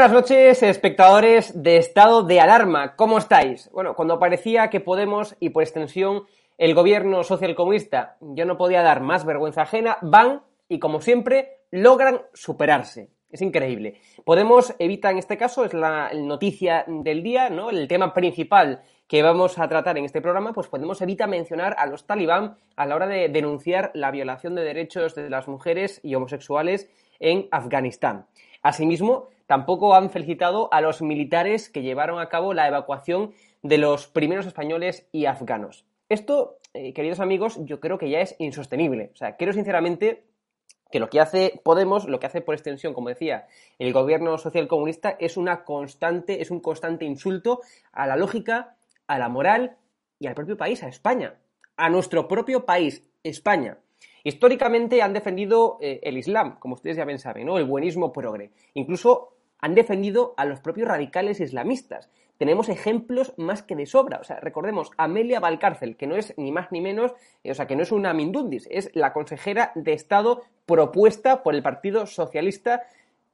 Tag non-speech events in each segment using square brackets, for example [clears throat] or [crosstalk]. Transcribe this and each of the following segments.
Buenas noches, espectadores de Estado de Alarma. ¿Cómo estáis? Bueno, cuando parecía que Podemos y por extensión el gobierno socialcomunista ya no podía dar más vergüenza ajena, van y como siempre logran superarse. Es increíble. Podemos evita en este caso, es la noticia del día, ¿no? El tema principal que vamos a tratar en este programa, pues Podemos evita mencionar a los talibán a la hora de denunciar la violación de derechos de las mujeres y homosexuales en Afganistán. Asimismo, tampoco han felicitado a los militares que llevaron a cabo la evacuación de los primeros españoles y afganos. Esto, eh, queridos amigos, yo creo que ya es insostenible. O sea, creo sinceramente que lo que hace Podemos, lo que hace por extensión, como decía, el gobierno social comunista, es una constante, es un constante insulto a la lógica, a la moral y al propio país, a España, a nuestro propio país, España. Históricamente han defendido eh, el Islam, como ustedes ya bien saben, ¿no? el buenismo progre. Incluso han defendido a los propios radicales islamistas. Tenemos ejemplos más que de sobra. O sea, recordemos, Amelia Valcárcel, que no es ni más ni menos, eh, o sea, que no es una Mindundis, es la consejera de Estado propuesta por el Partido Socialista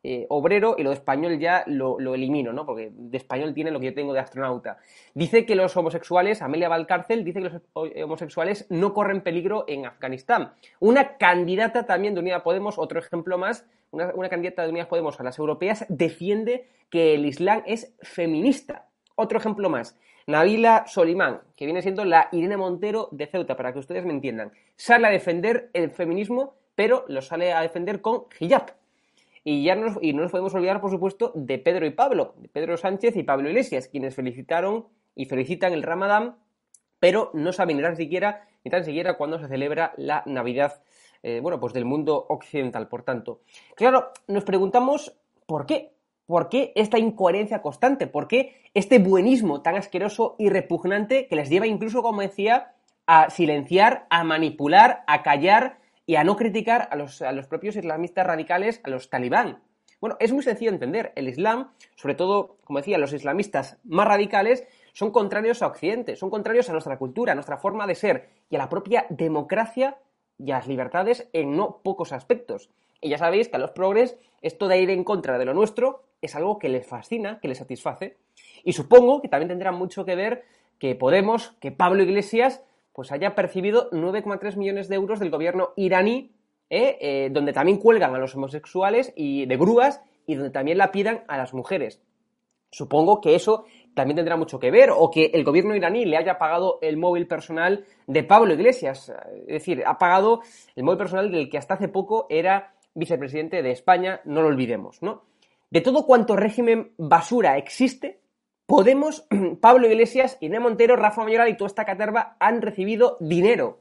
eh, obrero y lo de español ya lo, elimino, ¿no? Porque de español tiene lo que yo tengo de astronauta. Dice que los homosexuales, Amelia Valcárcel, dice que los homosexuales no corren peligro en Afganistán. Una candidata también de Unidad Podemos, otro ejemplo más, una, candidata de Unidad Podemos a las europeas, defiende que el Islam es feminista. Otro ejemplo más. Nabila Solimán, que viene siendo la Irene Montero de Ceuta, para que ustedes me entiendan. Sale a defender el feminismo, pero lo sale a defender con hijab. Y ya no, y no nos podemos olvidar, por supuesto, de Pedro y Pablo, de Pedro Sánchez y Pablo Iglesias, quienes felicitaron y felicitan el Ramadán, pero no saben ni tan siquiera, ni tan siquiera cuándo se celebra la Navidad, eh, bueno, pues del mundo occidental, por tanto. Claro, nos preguntamos por qué. ¿Por qué esta incoherencia constante? ¿Por qué este buenismo tan asqueroso y repugnante que les lleva incluso, como decía, a silenciar, a manipular, a callar y a no criticar a los, a los propios islamistas radicales, a los talibán. Bueno, es muy sencillo de entender. El Islam, sobre todo, como decía, los islamistas más radicales, son contrarios a Occidente, son contrarios a nuestra cultura, a nuestra forma de ser y a la propia democracia y a las libertades en no pocos aspectos. Y ya sabéis que a los progres esto de ir en contra de lo nuestro es algo que les fascina, que les satisface. Y supongo que también tendrá mucho que ver que Podemos, que Pablo Iglesias, pues haya percibido 9,3 millones de euros del gobierno iraní, ¿eh? Eh, donde también cuelgan a los homosexuales y de grúas y donde también la pidan a las mujeres. Supongo que eso también tendrá mucho que ver, o que el gobierno iraní le haya pagado el móvil personal de Pablo Iglesias. Es decir, ha pagado el móvil personal del que hasta hace poco era vicepresidente de España, no lo olvidemos, ¿no? De todo cuanto régimen basura existe, Podemos, [clears throat] Pablo Iglesias, Inés Montero, Rafa Mayoral y toda esta caterva han recibido dinero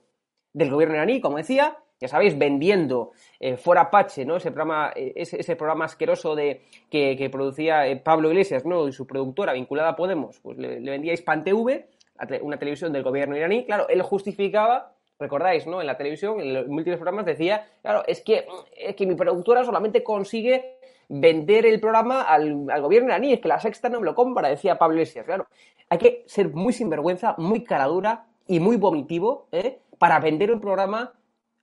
del gobierno iraní, como decía, ya sabéis, vendiendo eh, Fora Pache, ¿no? Ese programa, eh, ese, programa asqueroso de, que, producía eh, Pablo Iglesias, ¿no? Y su productora vinculada a Podemos, pues le, vendía Hispan TV, una televisión del gobierno iraní. Claro, él justificaba, recordáis, ¿no? En la televisión, en los múltiples programas, decía, claro, es que, es que mi productora solamente consigue vender el programa al, gobierno iraní, es que la sexta no me lo compra, decía Pablo Iglesias. Claro, hay que ser muy sinvergüenza, muy caradura y muy vomitivo ¿eh? para vender un programa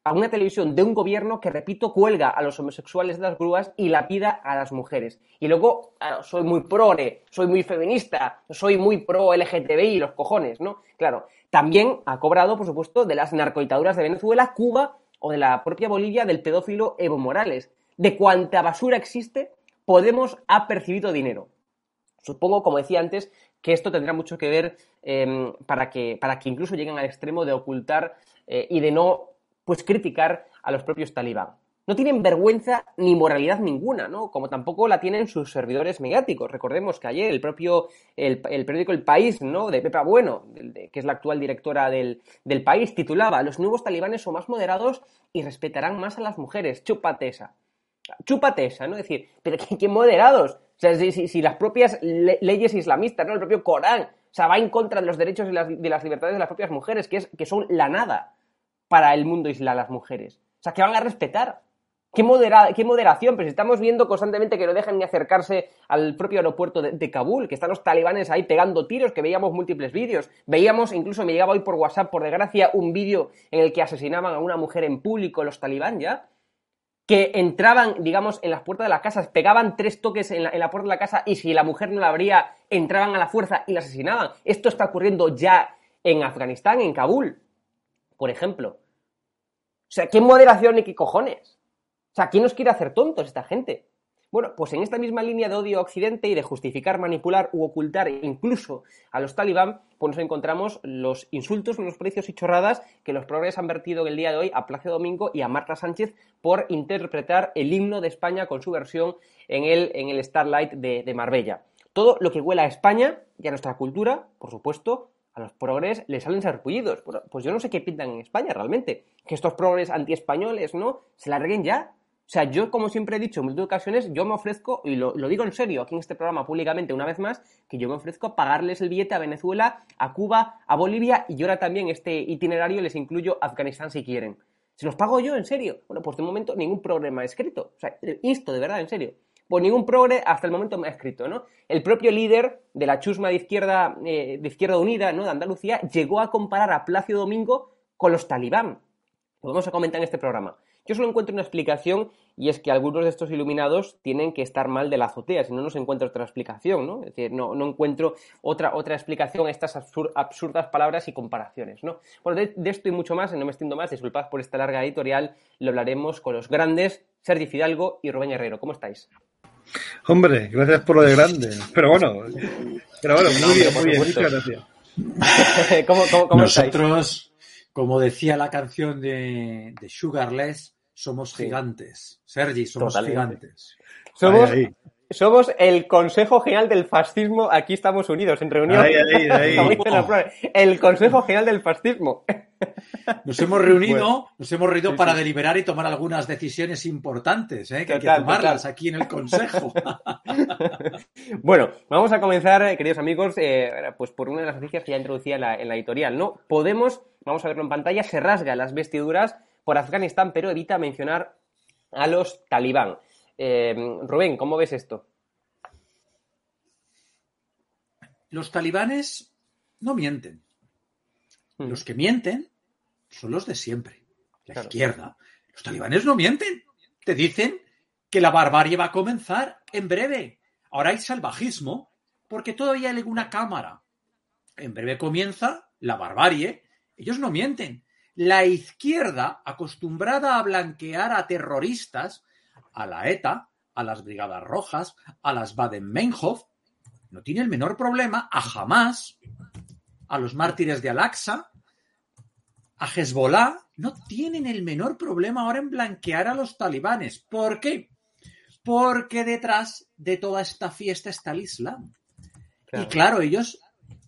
a una televisión de un gobierno que, repito, cuelga a los homosexuales de las grúas y la pida a las mujeres. Y luego, soy muy prore, soy muy feminista, soy muy pro LGTBI, los cojones, ¿no? Claro, también ha cobrado, por supuesto, de las narcoitaduras de Venezuela, Cuba o de la propia Bolivia del pedófilo Evo Morales. De cuánta basura existe, Podemos ha percibido dinero. Supongo, como decía antes, que esto tendrá mucho que ver em, para, que, para que incluso lleguen al extremo de ocultar eh, y de no pues criticar a los propios talibán. No tienen vergüenza ni moralidad ninguna, ¿no? Como tampoco la tienen sus servidores mediáticos. Recordemos que ayer el propio, el, periódico El País, ¿no? De Pepa Bueno, que es la actual directora del, del, país, titulaba Los nuevos talibanes son más moderados y respetarán más a las mujeres. Chúpate esa. Chúpate esa, ¿no? Es decir, pero qué, moderados. O sea, si, las propias leyes islamistas, ¿no? El propio Corán, o va en contra de los derechos y las, de las libertades de las propias mujeres, que, es, que son la nada para el mundo islam las mujeres. O sea, que van a respetar. ¿Qué, qué moderación? Pero si estamos viendo constantemente que no dejan ni acercarse al propio aeropuerto de, Kabul, que están los talibanes ahí pegando tiros, que veíamos múltiples vídeos. Veíamos, incluso me llegaba hoy por WhatsApp, por desgracia, un vídeo en el que asesinaban a una mujer en público los talibán ya. Que entraban, digamos, en las puertas de las casas, pegaban tres toques en la puerta de la casa y si la mujer no la abría, entraban a la fuerza y la asesinaban. Esto está ocurriendo ya en Afganistán, en Kabul, por ejemplo. O sea, ¿qué moderación y qué cojones? O sea, ¿quién nos quiere hacer tontos esta gente? Bueno, pues en esta misma línea de odio a Occidente y de justificar, manipular u ocultar incluso a los talibán, pues nos encontramos los insultos, los precios y chorradas que los progres han vertido el día de hoy a Plácido Domingo y a Marta Sánchez por interpretar el himno de España con su versión en el, en el Starlight de, de Marbella. Todo lo que huela a España y a nuestra cultura, por supuesto, a los progres les salen sarpullidos. Pues yo no sé qué pintan en España realmente. Que estos progres antiespañoles, ¿no? Se larguen ya. O sea, yo, como siempre he dicho en muchas ocasiones, yo me ofrezco, y lo, digo en serio aquí en este programa públicamente una vez más, que yo me ofrezco a pagarles el billete a Venezuela, a Cuba, a Bolivia, y yo ahora también este itinerario les incluyo Afganistán si quieren. ¿Se los pago yo, en serio? Bueno, pues de momento ningún problema escrito. O sea, esto de verdad, en serio pues ningún progre hasta el momento me ha escrito, ¿no? El propio líder de la chusma de izquierda, eh, de izquierda unida, ¿no? De Andalucía, llegó a comparar a Plácido Domingo con los talibán. Lo vamos a comentar en este programa. Yo solo encuentro una explicación y es que algunos de estos iluminados tienen que estar mal de la azotea, si no, no se encuentra otra explicación, ¿no? Es decir, no, no encuentro otra, otra explicación a estas absurdas palabras y comparaciones, ¿no? Bueno, de, esto y mucho más, no me extiendo más, disculpad por esta larga editorial, lo hablaremos con los grandes Sergi Fidalgo y Rubén Herrero. ¿Cómo estáis? Hombre, gracias por lo de grande. Pero bueno, pero bueno, muy bien, muy bien, muchas gracias. [laughs] Nosotros, como decía la canción de, Sugarless, somos gigantes. Sergi, somos gigantes. Somos, somos el Consejo General del Fascismo. Aquí estamos unidos en reunión. [laughs] el Consejo General del Fascismo. [laughs] Nos hemos reunido, nos hemos reunido para deliberar y tomar algunas decisiones importantes, ¿eh? que hay que tomarlas aquí en el Consejo. [laughs] bueno, vamos a comenzar, eh, queridos amigos, eh, pues por una de las noticias que ya introducía en la, en la editorial, ¿no? Podemos, vamos a verlo en pantalla, se rasga las vestiduras por Afganistán, pero evita mencionar a los talibán. Eh, Rubén, ¿cómo ves esto? Los talibanes no mienten. Hmm. Los que mienten son los de siempre. La izquierda. Los talibanes no mienten. Te dicen que la barbarie va a comenzar en breve. Ahora hay salvajismo porque todavía hay una cámara. En breve comienza la barbarie. Ellos no mienten. La izquierda, acostumbrada a blanquear a terroristas, a la ETA, a las Brigadas Rojas, a las Baden-Meinhof, no tiene el menor problema a Hamas, a los mártires de Al-Aqsa, a Hezbollah, no tienen el menor problema ahora en blanquear a los talibanes. ¿Por qué? Porque detrás de toda esta fiesta está el Islam. Y claro, ellos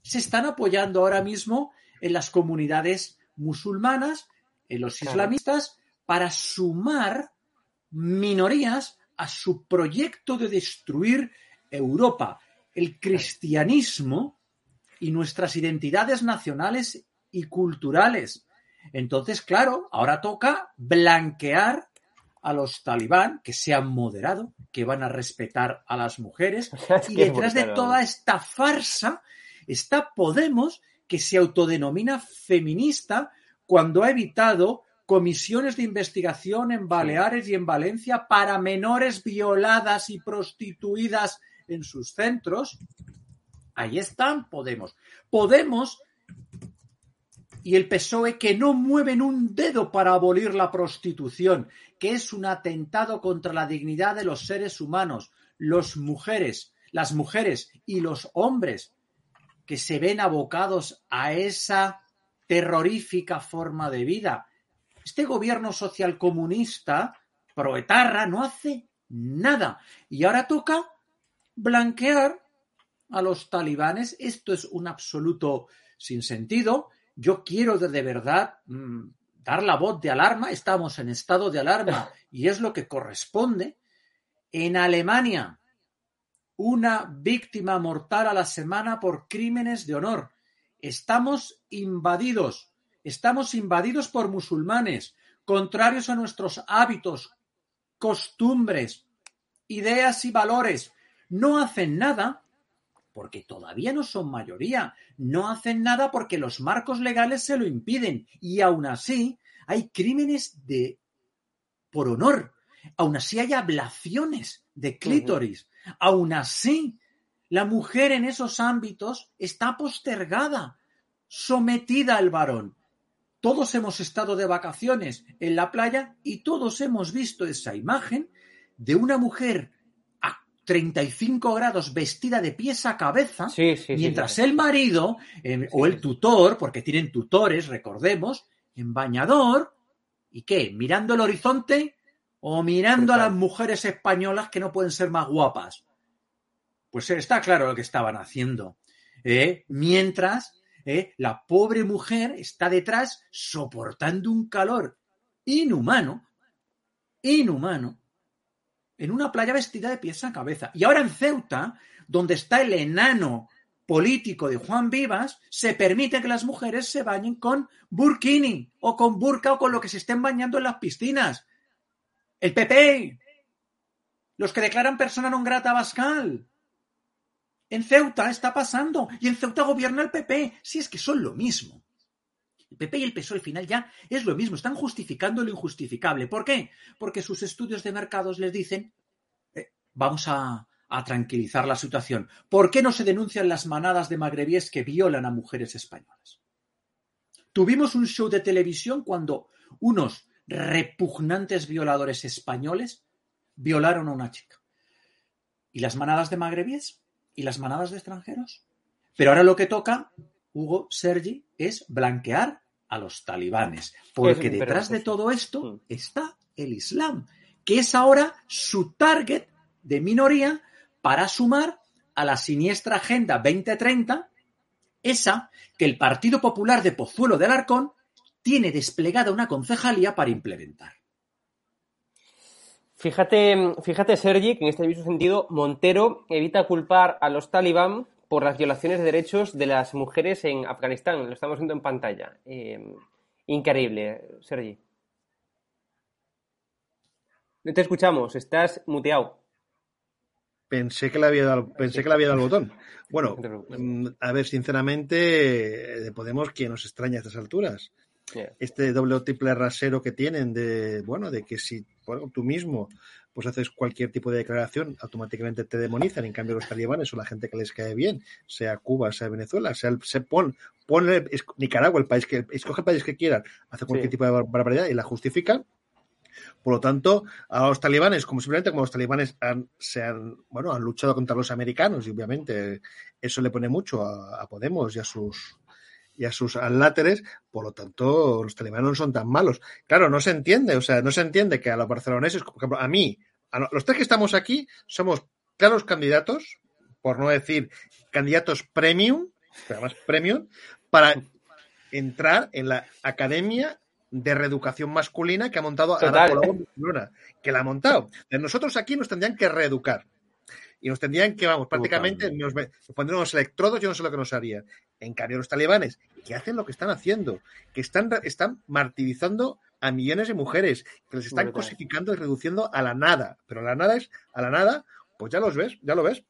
se están apoyando ahora mismo en las comunidades musulmanas, en los islamistas, para sumar minorías a su proyecto de destruir Europa. El cristianismo y nuestras identidades nacionales y culturales. Entonces, claro, ahora toca blanquear a los talibán, que se han moderado, que van a respetar a las mujeres. [laughs] y detrás de toda esta farsa está Podemos, que se autodenomina feminista cuando ha evitado comisiones de investigación en Baleares y en Valencia para menores violadas y prostituidas en sus centros. Ahí están Podemos. Podemos y el PSOE que no mueven un dedo para abolir la prostitución, que es un atentado contra la dignidad de los seres humanos, los mujeres, las mujeres y los hombres que se ven abocados a esa terrorífica forma de vida. Este gobierno social comunista, proetarra, no hace nada. Y ahora toca blanquear a los talibanes. Esto es un absoluto sinsentido. Yo quiero de, verdad mm, dar la voz de alarma. Estamos en estado de alarma y es lo que corresponde. En Alemania, una víctima mortal a la semana por crímenes de honor. Estamos invadidos. Estamos invadidos por musulmanes, contrarios a nuestros hábitos, costumbres, ideas y valores. No hacen nada porque todavía no son mayoría. No hacen nada porque los marcos legales se lo impiden. Y aún así hay crímenes de por honor. Aún así hay ablaciones de clítoris. Aún así, la mujer en esos ámbitos está postergada, sometida al varón. Todos hemos estado de vacaciones en la playa y todos hemos visto esa imagen de una mujer 35 grados vestida de pies a cabeza, mientras el marido o el tutor, porque tienen tutores, recordemos, en bañador, ¿y qué? ¿Mirando el horizonte o mirando a las mujeres españolas que no pueden ser más guapas? Pues está claro lo que estaban haciendo. ¿eh? Mientras ¿eh? la pobre mujer está detrás soportando un calor inhumano, inhumano, en una playa vestida de pies a cabeza. Y ahora en Ceuta, donde está el enano político de Juan Vivas, se permite que las mujeres se bañen con burkini o con burka o con lo que se estén bañando en las piscinas. El PP, los que declaran persona non grata a. En Ceuta está pasando y en Ceuta gobierna el PP. Si es que son lo mismo. El PP y el PSOE al final ya es lo mismo, están justificando lo injustificable. ¿Por qué? Porque sus estudios de mercados les dicen, eh, vamos a, a tranquilizar la situación. ¿Por qué no se denuncian las manadas de magrebíes que violan a mujeres españolas? Tuvimos un show de televisión cuando unos repugnantes violadores españoles violaron a una chica. ¿Y las manadas de magrebíes? ¿Y las manadas de extranjeros? Pero ahora lo que toca, Hugo Sergi, es blanquear a los talibanes, porque detrás de todo esto mm. está el Islam, que es ahora su target de minoría para sumar a la siniestra Agenda 2030, esa que el Partido Popular de Pozuelo de Alarcón tiene desplegada una concejalía para implementar. Fíjate, fíjate, Sergi, que en este mismo sentido, Montero evita culpar a los talibán por las violaciones de derechos de las mujeres en Afganistán. Lo estamos viendo en pantalla. Eh, increíble, Sergi. No te escuchamos, estás muteado. Pensé que le había dado, pensé que le había dado el botón. Bueno, mm, a ver, sinceramente, de Podemos, ¿quién nos extraña a estas alturas? Este doble o triple rasero que tienen de, bueno, de que si tú mismo pues haces cualquier tipo de declaración, automáticamente te demonizan. En cambio, los talibanes son la gente que les cae bien, sea Cuba, sea Venezuela, sea se pon, Nicaragua, el país que escoge el país que quieran, hace cualquier tipo de barbaridad y la justifican. Por lo tanto, a los talibanes, como simplemente como los talibanes han, se han, bueno, han luchado contra los americanos y obviamente eso le pone mucho a, Podemos y a sus y a sus aláteres, por lo tanto, los talibanes no son tan malos. Claro, no se entiende, o sea, no se entiende que a los barceloneses, por ejemplo, a mí, a los tres que estamos aquí, somos claros candidatos, por no decir candidatos premium, además premium, para entrar en la academia de reeducación masculina que ha montado Ada Barcelona, que la ha montado. Nosotros aquí nos tendrían que reeducar. Y nos tendrían que, vamos, prácticamente nos, pondrían unos electrodos, yo no sé lo que nos harían. En cambio, los talibanes, que hacen lo que están haciendo, que están, están martirizando a millones de mujeres, que les están cosificando y reduciendo a la nada. Pero a la nada es, a la nada, pues ya los ves, ya lo ves.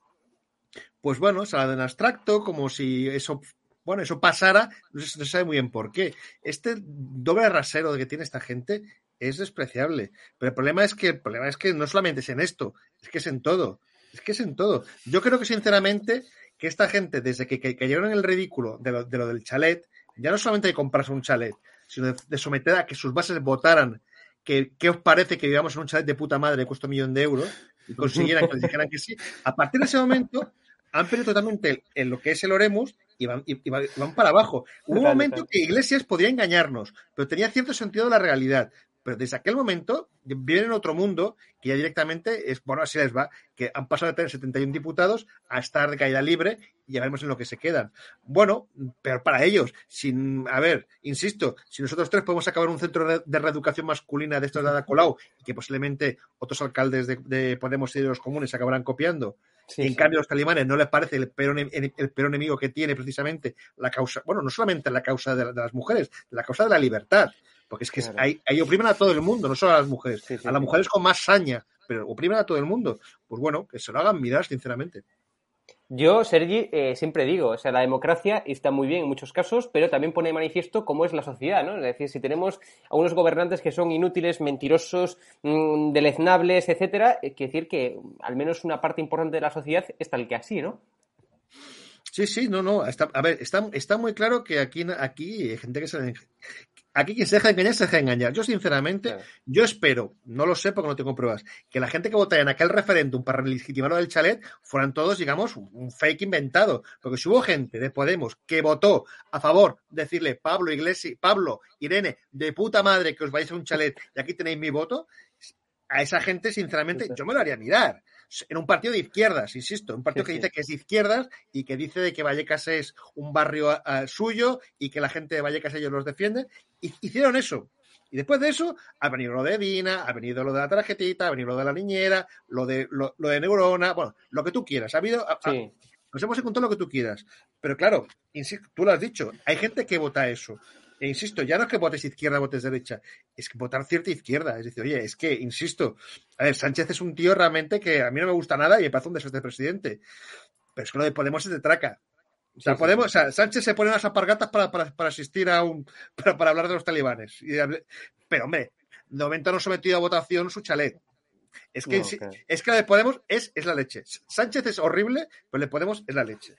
Pues bueno, sale en abstracto, como si eso bueno, eso pasara, no se sabe muy bien por qué. Este doble rasero que tiene esta gente es despreciable. Pero el problema es que el problema es que no solamente es en esto, es que es en todo. Es que es en todo. Yo creo que sinceramente que esta gente, desde que, cayeron en el ridículo de lo, del chalet, ya no solamente de comprarse un chalet, sino de, someter a que sus bases votaran que qué os parece que vivamos en un chalet de puta madre que cuesta un millón de euros y consiguieran que les dijeran que sí. A partir de ese momento han perdido totalmente en lo que es el Oremus y van, para abajo. Hubo un momento que Iglesias podía engañarnos, pero tenía cierto sentido de la realidad. Pero desde aquel momento viven en otro mundo que ya directamente es, bueno, así les va, que han pasado de tener 71 diputados a estar de caída libre y ya vemos en lo que se quedan. Bueno, pero para ellos, sin, a ver, insisto, si nosotros tres podemos acabar un centro de reeducación masculina de estos de Ada Colau y que posiblemente otros alcaldes de, de Podemos y de los comunes acabarán copiando, en cambio, a los talibanes no les parece el peor, el peor, enemigo que tiene precisamente la causa, bueno, no solamente la causa de, las mujeres, la causa de la libertad. Porque es que ahí, oprimen a todo el mundo, no solo a las mujeres. a las mujeres con más saña, pero oprimen a todo el mundo. Pues bueno, que se lo hagan mirar, sinceramente. Yo, Sergi, eh, siempre digo, o sea, la democracia está muy bien en muchos casos, pero también pone de manifiesto cómo es la sociedad, ¿no? Es decir, si tenemos a unos gobernantes que son inútiles, mentirosos, mmm, deleznables, etcétera, eh, quiere decir que al menos una parte importante de la sociedad es tal que así, ¿no? Sí, sí, no, no. a ver, está, está muy claro que aquí, aquí hay gente que se, Aquí quien se deja engañar, se deja engañar. Yo, sinceramente, yo espero, no lo sé porque no tengo pruebas, que la gente que votara en aquel referéndum para legitimarlo del chalet fueran todos, digamos, un fake inventado. Porque si hubo gente de Podemos que votó a favor de decirle Pablo Iglesias, Pablo, Irene, de puta madre que os vais a un chalet y aquí tenéis mi voto, a esa gente, sinceramente, yo me lo haría mirar en un partido de izquierdas, insisto, un partido que dice que es de izquierdas y que dice de que Vallecas es un barrio ah, suyo y que la gente de Vallecas ellos los defiende. Y hicieron eso. Y después de eso ha venido lo de Dina, ha venido lo de la tarjetita, ha venido lo de la niñera, lo de, lo, de Neurona, bueno, lo que tú quieras. Ha habido. nos hemos encontrado lo que tú quieras. Pero claro, insisto, tú lo has dicho, hay gente que vota eso. E insisto, ya no es que votes izquierda, votes derecha, es que votar cierta izquierda. Es decir, oye, es que, insisto, a ver, Sánchez es un tío realmente que a mí no me gusta nada y me parece un desastre presidente. Pero es que lo de Podemos es de traca. O sea, Podemos, o sea, Sánchez se pone las apargatas para, para, asistir a un. [laughs] Para, para, hablar de los talibanes. pero, hombre, de momento no sometido a votación su chalet. Es que, es que lo de Podemos es, es la leche. Sánchez es horrible, pero le Podemos es la leche.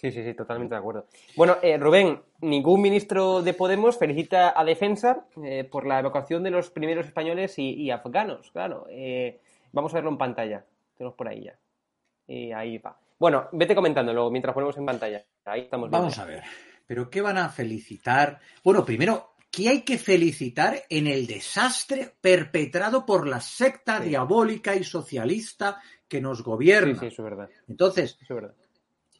Sí, sí, sí, totalmente de acuerdo. Bueno, eh, Rubén, ningún ministro de Podemos felicita a Defensa eh, por la evacuación de los primeros españoles y, afganos, claro. Eh, vamos a verlo en pantalla. Tenemos por ahí ya. Y ahí va. Bueno, vete comentándolo mientras ponemos en pantalla. Ahí estamos. Vamos a ver. ¿Pero qué van a felicitar? Bueno, primero, ¿qué hay que felicitar en el desastre perpetrado por la secta diabólica y socialista que nos gobierna? Sí, sí, eso es verdad. Entonces, eso es verdad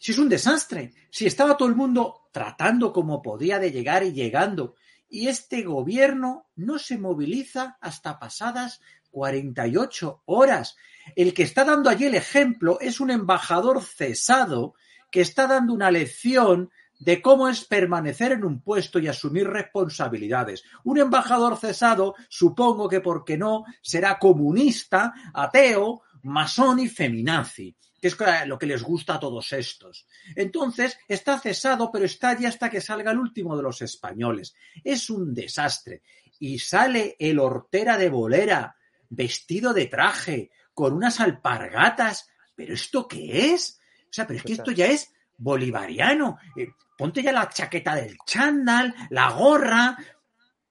si es un desastre, si estaba todo el mundo tratando como podía de llegar y llegando, y este gobierno no se moviliza hasta pasadas 48 horas. El que está dando allí el ejemplo es un embajador cesado que está dando una lección de cómo es permanecer en un puesto y asumir responsabilidades. Un embajador cesado, supongo que porque no, será comunista, ateo, masón y feminazi que es lo que les gusta a todos estos. Entonces, está cesado, pero está allí hasta que salga el último de los españoles. Es un desastre. Y sale el hortera de bolera, vestido de traje, con unas alpargatas. ¿Pero esto qué es? O sea, pero es que esto ya es bolivariano. Eh, ponte ya la chaqueta del chándal, la gorra,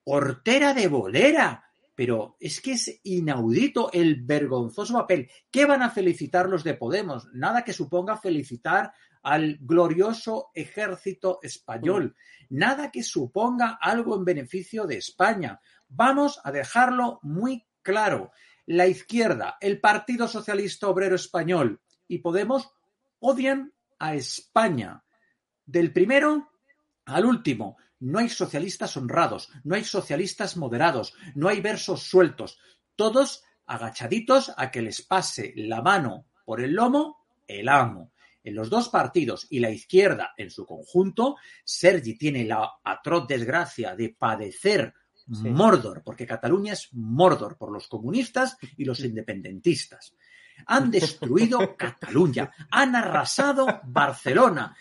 hortera de bolera. Pero es que es inaudito el vergonzoso papel. ¿Qué van a felicitar los de Podemos? Nada que suponga felicitar al glorioso ejército español. Mm. Nada que suponga algo en beneficio de España. Vamos a dejarlo muy claro. La izquierda, el Partido Socialista Obrero Español y Podemos odian a España. Del primero al último. No hay socialistas honrados, no hay socialistas moderados, no hay versos sueltos. Todos agachaditos a que les pase la mano por el lomo el amo. En los dos partidos y la izquierda en su conjunto, Sergi tiene la atroz desgracia de padecer Mordor, porque Cataluña es Mordor por los comunistas y los independentistas. Han destruido [laughs] Cataluña, han arrasado Barcelona,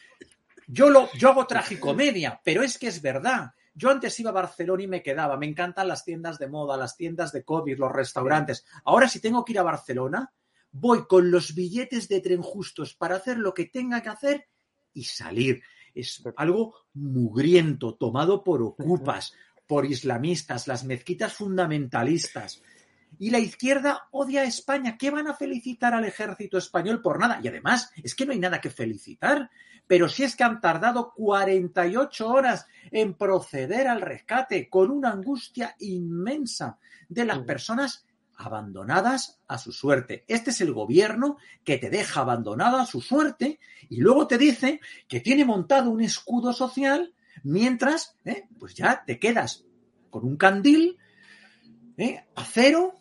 yo, lo, yo hago tragicomedia, pero es que es verdad. Yo antes iba a Barcelona y me quedaba. Me encantan las tiendas de moda, las tiendas de COVID, los restaurantes. Ahora, si tengo que ir a Barcelona, voy con los billetes de tren justos para hacer lo que tenga que hacer y salir. Es algo mugriento, tomado por ocupas, por islamistas, las mezquitas fundamentalistas. Y la izquierda odia a España. ¿Qué van a felicitar al ejército español por nada? Y además, es que no hay nada que felicitar pero si es que han tardado 48 horas en proceder al rescate con una angustia inmensa de las personas abandonadas a su suerte. Este es el gobierno que te deja abandonado a su suerte y luego te dice que tiene montado un escudo social mientras, eh, pues ya te quedas con un candil, eh, acero,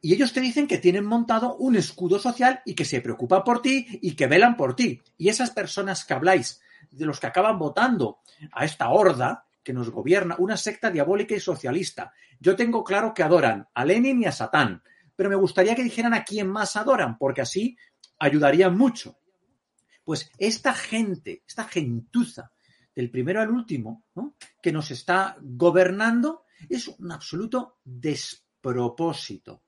y ellos te dicen que tienen montado un escudo social y que se preocupan por ti y que velan por ti. Y esas personas que habláis, de los que acaban votando a esta horda que nos gobierna, una secta diabólica y socialista. Yo tengo claro que adoran a Lenin y a Satán, pero me gustaría que dijeran a quién más adoran, porque así ayudarían mucho. Pues esta gente, esta gentuza, del primero al último, que nos está gobernando, es un absoluto despropósito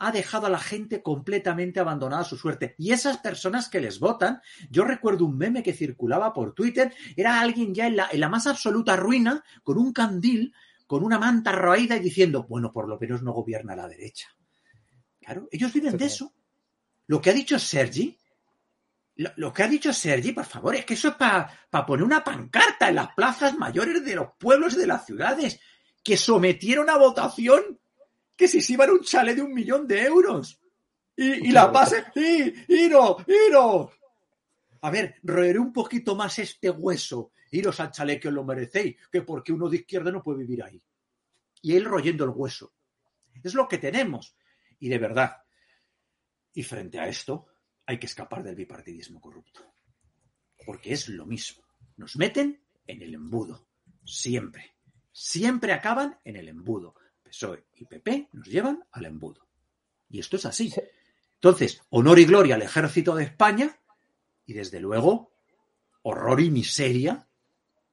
ha dejado a la gente completamente abandonada a su suerte. Y esas personas que les votan, yo recuerdo un meme que circulaba por Twitter, era alguien ya en la, más absoluta ruina, con un candil, con una manta roída y diciendo, bueno, por lo menos no gobierna la derecha. Claro, ellos viven de eso. Lo que ha dicho Sergi, lo, que ha dicho Sergi, por favor, es que eso es para poner una pancarta en las plazas mayores de los pueblos y de las ciudades, que sometieron a votación que si se iban a un chale de un millón de euros. Y, la pase, y, iro, iro. A ver, roeré un poquito más este hueso. Iros al chale que os lo merecéis, que porque uno de izquierda no puede vivir ahí. Y él royendo el hueso. Es lo que tenemos. Y de verdad. Y frente a esto, hay que escapar del bipartidismo corrupto. Porque es lo mismo. Nos meten en el embudo. Siempre. Siempre acaban en el embudo. PSOE y PP nos llevan al embudo. Y esto es así. Entonces, honor y gloria al ejército de España y desde luego horror y miseria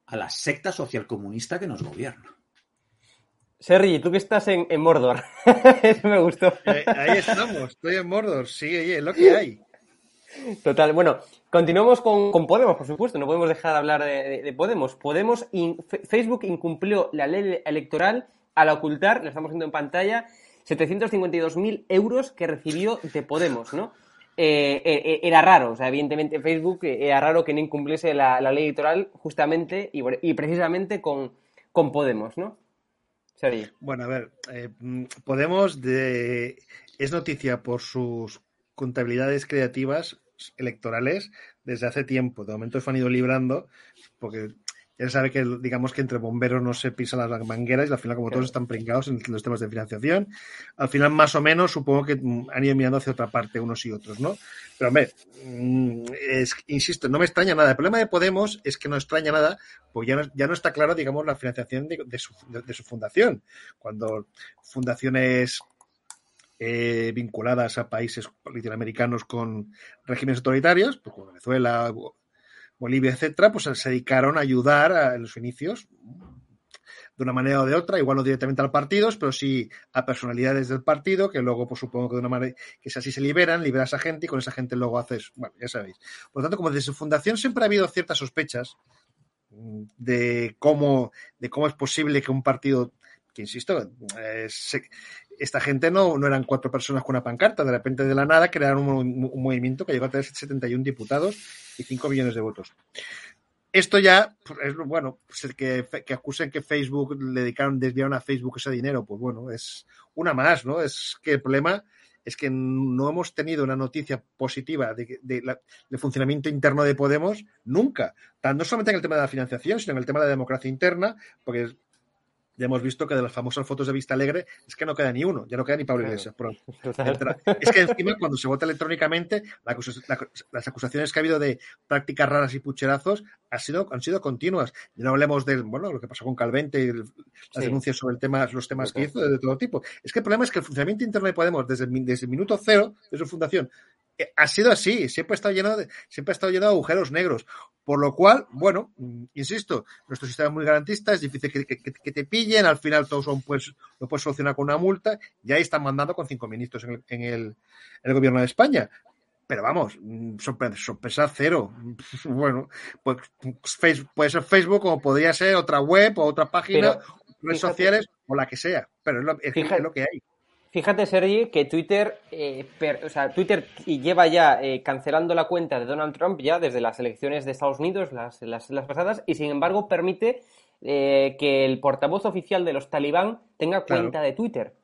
a la secta socialcomunista que nos gobierna. Sergi, tú que estás en, Mordor. [laughs] Eso me gustó. Eh, ahí estamos, estoy en Mordor, sí, es lo que hay. Total, bueno, continuamos con, Podemos, por supuesto, no podemos dejar de hablar de, Podemos. Podemos, Facebook incumplió la ley electoral al ocultar, lo estamos viendo en pantalla, 752.000 euros que recibió de Podemos, ¿no? Eh, eh, eh, era raro, o sea, evidentemente Facebook era raro que no incumpliese la, ley electoral justamente y, precisamente con, con, Podemos, ¿no? Bueno, a ver, Podemos de, es noticia por sus contabilidades creativas electorales desde hace tiempo. De momento se han ido librando porque ya se sabe que, digamos que entre bomberos no se pisan las mangueras y al final, como todos están pringados en los temas de financiación, al final, más o menos, supongo que han ido mirando hacia otra parte unos y otros, ¿no? Pero, hombre, mm, es, insisto, no me extraña nada. El problema de Podemos es que no extraña nada, pues ya no, ya no está claro, digamos, la financiación de, su, de su fundación. Cuando fundaciones eh, vinculadas a países latinoamericanos con regímenes autoritarios, pues como Venezuela, Bolivia, etcétera, pues se dedicaron a ayudar a, en los inicios de una manera o de otra, igual no directamente a los partidos, pero sí a personalidades del partido, que luego, pues supongo que de una manera que si así se liberan, liberas a gente y con esa gente luego haces, bueno, ya sabéis. Por lo tanto, como desde su fundación siempre ha habido ciertas sospechas mm, de cómo, de cómo es posible que un partido que insisto, eh, esta gente no, no eran cuatro personas con una pancarta, de repente de la nada crearon un, movimiento que llegó a tener 71 diputados y 5 millones de votos. Esto ya, pues, es bueno, pues que, que acusen que Facebook le dedicaron, desviaron a Facebook ese dinero, pues bueno, es una más, ¿no? Es que el problema es que no hemos tenido una noticia positiva de, de, funcionamiento interno de Podemos nunca, no solamente en el tema de la financiación, sino en el tema de la democracia interna, porque ya hemos visto que de las famosas fotos de Vista Alegre es que no queda ni uno, ya no queda ni Pablo Iglesias. [laughs] es que encima cuando se vota electrónicamente, las acusaciones que ha habido de prácticas raras y pucherazos han sido, han sido continuas. Ya no hablemos de bueno, lo que pasó con Calvente y las denuncias sobre el tema, los temas que hizo de todo tipo. Es que el problema es que el funcionamiento interno de Podemos desde, desde el minuto cero de su fundación ha sido así, siempre ha estado lleno de, siempre ha estado lleno de agujeros negros. Por lo cual, bueno, insisto, nuestro sistema es muy garantista, es difícil que, te pillen, al final todo son, pues, lo puedes solucionar con una multa, y ahí están mandando con cinco ministros en el, gobierno de España. Pero vamos, mm, sorpresa, cero. [laughs] Bueno, pues, puede ser Facebook como podría ser otra web o otra página, redes sociales o la que sea, pero es lo que hay. Fíjate, Sergi, que Twitter, eh, o sea, Twitter lleva ya eh, cancelando la cuenta de Donald Trump ya desde las elecciones de Estados Unidos, las, las, pasadas, y sin embargo permite eh, que el portavoz oficial de los talibán tenga cuenta de Twitter.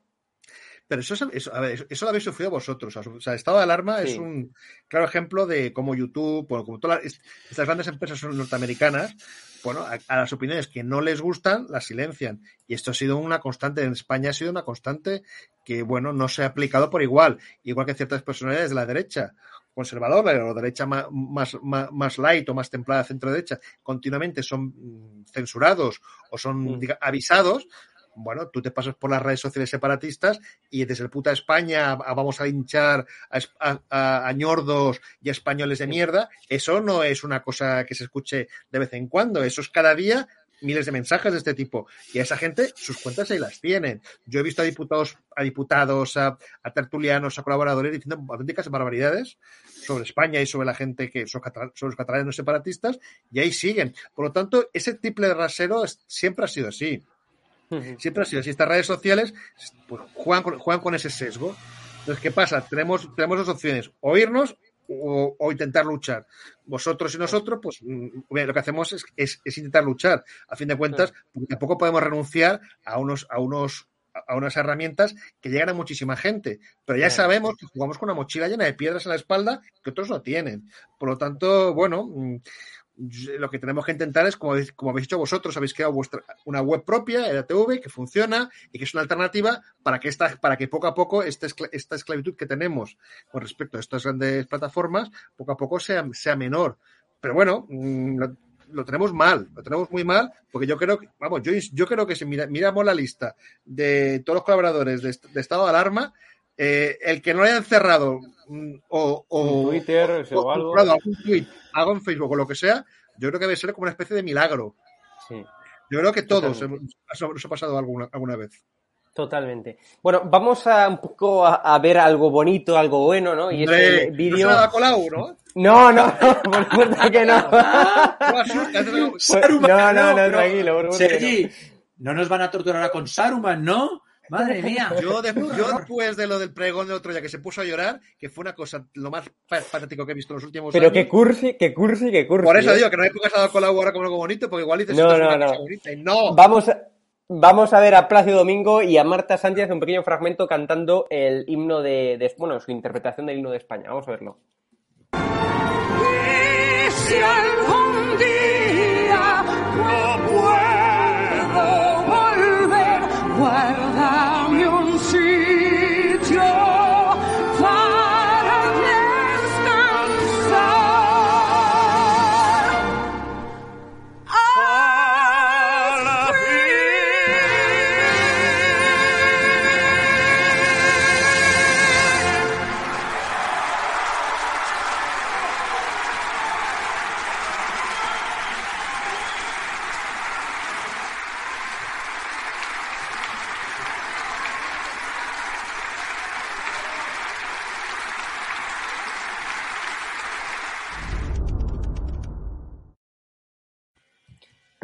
Pero eso, eso, eso lo habéis sufrido vosotros. O sea, estado de alarma es un claro ejemplo de cómo YouTube, bueno, como todas estas grandes empresas son norteamericanas, bueno, a, las opiniones que no les gustan, las silencian. Y esto ha sido una constante, en España ha sido una constante que, bueno, no se ha aplicado por igual, igual que ciertas personalidades de la derecha conservadora o derecha más, más, más, light o más templada centro derecha continuamente son mm, censurados o son mm. avisados bueno, tú te pasas por las redes sociales separatistas y desde el puta España vamos a hinchar a, ñordos y a españoles de mierda, eso no es una cosa que se escuche de vez en cuando, eso es cada día miles de mensajes de este tipo. Y a esa gente sus cuentas ahí las tienen. Yo he visto a diputados, a diputados, a, tertulianos, a colaboradores diciendo auténticas barbaridades sobre España y sobre la gente que son, sobre los catalanes separatistas, y ahí siguen. Por lo tanto, ese triple rasero siempre ha sido así. Siempre ha sido así. Estas redes sociales pues, juegan, con, juegan con ese sesgo. Entonces, ¿qué pasa? Tenemos, tenemos dos opciones, oírnos o, o, intentar luchar. Vosotros y nosotros, pues mm, lo que hacemos es, es, intentar luchar. A fin de cuentas, porque tampoco podemos renunciar a unos, a unos a unas herramientas que llegan a muchísima gente. Pero ya sabemos que jugamos con una mochila llena de piedras en la espalda que otros no tienen. Por lo tanto, bueno, mm, lo que tenemos que intentar es, como, como habéis dicho vosotros, habéis creado vuestra, una web propia, TV que funciona y que es una alternativa para que, esta, para que poco a poco esta, esta esclavitud que tenemos con respecto a estas grandes plataformas, poco a poco sea, sea menor. Pero bueno, mm, lo, tenemos mal, lo tenemos muy mal, porque yo creo que, vamos, yo, yo creo que si miramos la lista de todos los colaboradores de, estado de alarma, eh, el que no le hayan cerrado mm, o, o, Twitter o, algo. algún tweet algo en Facebook o lo que sea, yo creo que debe ser como una especie de milagro. Sí. Yo creo que todos nos ha pasado alguna, alguna vez. Totalmente. Bueno, vamos a un poco a, ver algo bonito, algo bueno, ¿no? Y este vídeo. ¿No Colau, ¿no? No, no, [laughs] por supuesto que no. no, no, no, tranquilo, por Sergi, no nos van a torturar con Saruman, ¿no? Madre mía. Yo, después de lo del pregón de otro día que se puso a llorar, que fue una cosa lo más patético que he visto en los últimos Pero años. Pero que cursi, que cursi, que cursi. Por eso ¿eh? digo que no hay que dado con la ahora como algo bonito, porque igual dices no, no, no. bonita y no. Vamos a, vamos a ver a Plácido Domingo y a Marta Sánchez un pequeño fragmento cantando el himno de, de bueno, su interpretación del himno de España. Vamos a verlo.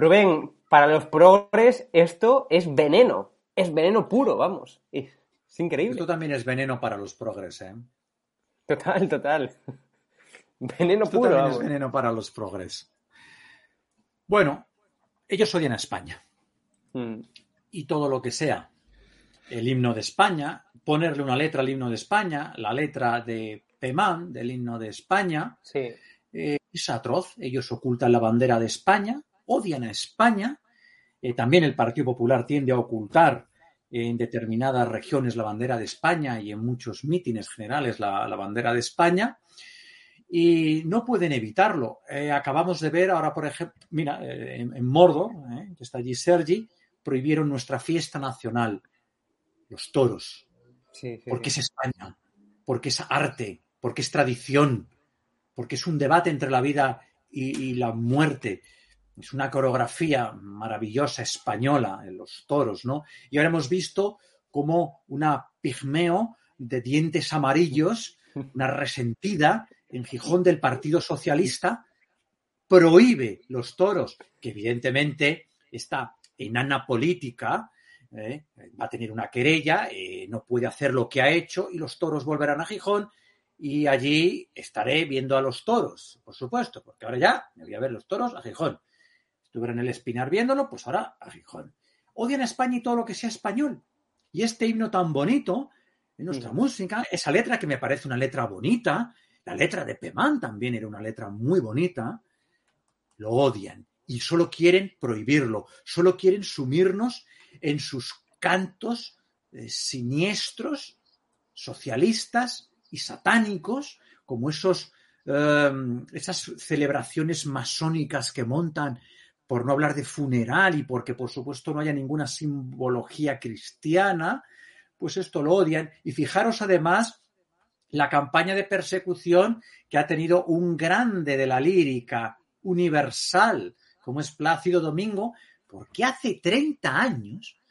Rubén, para los progres esto es veneno, es veneno puro, vamos. Es, increíble. Esto también es veneno para los progres, ¿eh? Total, total. Veneno esto puro. También es veneno para los progres. Bueno, ellos odian a España. Mm. Y todo lo que sea el himno de España, ponerle una letra al himno de España, la letra de Pemán, del himno de España, sí. Eh, es atroz. Ellos ocultan la bandera de España, odian a España. Eh, también el Partido Popular tiende a ocultar en determinadas regiones la bandera de España y en muchos mítines generales la, bandera de España. Y no pueden evitarlo. Eh, acabamos de ver ahora, por ejemplo, mira, en, Mordor, que está allí Sergi, prohibieron nuestra fiesta nacional, los toros. porque es España, porque es arte, porque es tradición, porque es un debate entre la vida y, la muerte. Es una coreografía maravillosa española en los toros, ¿no? Y ahora hemos visto como una pigmeo de dientes amarillos, [laughs] una resentida en Gijón del Partido Socialista, prohíbe los toros, que evidentemente esta enana política ¿eh? va a tener una querella, eh, no puede hacer lo que ha hecho y los toros volverán a Gijón y allí estaré viendo a los toros, por supuesto, porque ahora ya me voy a ver los toros a Gijón. Estuve en el Espinar viéndolo, pues ahora a Gijón. Odian a España y todo lo que sea español. Y este himno tan bonito, en nuestra música, esa letra que me parece una letra bonita, la letra de Pemán también era una letra muy bonita, lo odian y solo quieren prohibirlo, solo quieren sumirnos en sus cantos eh, siniestros, socialistas y satánicos, como esos, em, esas celebraciones masónicas que montan, por no hablar de funeral y porque por supuesto no haya ninguna simbología cristiana, pues esto lo odian. Y fijaros además la campaña de persecución que ha tenido un grande de la lírica universal, como es Plácido Domingo, porque hace 30 años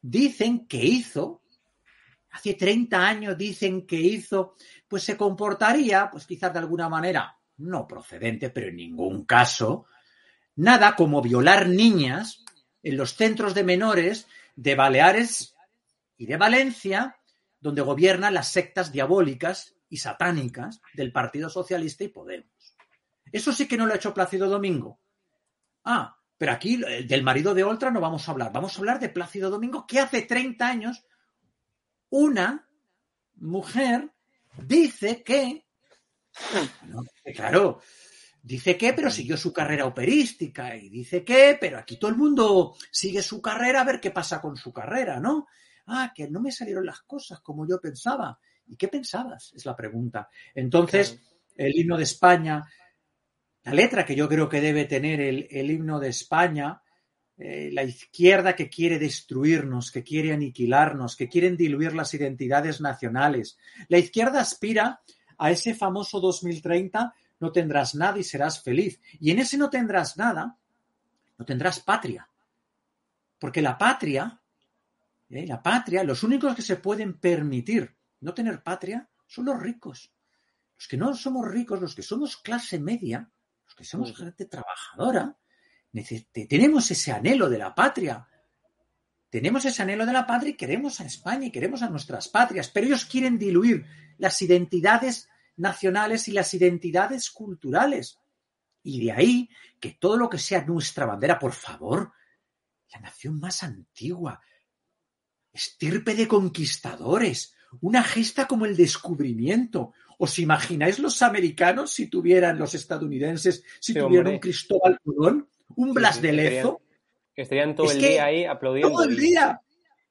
dicen que hizo, hace 30 años dicen que hizo, pues se comportaría, pues quizás de alguna manera no procedente, pero en ningún caso, nada como violar niñas en los centros de menores de Baleares y de Valencia, donde gobiernan las sectas diabólicas y satánicas del Partido Socialista y Podemos. Eso sí que no lo ha hecho Plácido Domingo. Ah, pero aquí eh, del marido de Oltra no vamos a hablar. Vamos a hablar de Plácido Domingo, que hace 30 años una mujer dice que. Claro, dice que, pero siguió su carrera operística. Y dice que, pero aquí todo el mundo sigue su carrera a ver qué pasa con su carrera, ¿no? Ah, que no me salieron las cosas como yo pensaba. ¿Y qué pensabas? Es la pregunta. Entonces, el himno de España la letra que yo creo que debe tener el, himno de España, eh, la izquierda que quiere destruirnos, que quiere aniquilarnos, que quieren diluir las identidades nacionales. La izquierda aspira a ese famoso 2030, no tendrás nada y serás feliz. Y en ese no tendrás nada, no tendrás patria. Porque la patria, eh, la patria, los únicos que se pueden permitir no tener patria son los ricos. Los que no somos ricos, los que somos clase media, que somos gente trabajadora, tenemos ese anhelo de la patria. Tenemos ese anhelo de la patria y queremos a España y queremos a nuestras patrias, pero ellos quieren diluir las identidades nacionales y las identidades culturales. Y de ahí que todo lo que sea nuestra bandera, por favor, la nación más antigua, estirpe de conquistadores, una gesta como el descubrimiento, ¿Os imagináis los americanos si tuvieran los estadounidenses, si tuvieran un Cristóbal Colón, un Blas de Lezo? Que estarían todo el día ahí aplaudiendo. Todo el día.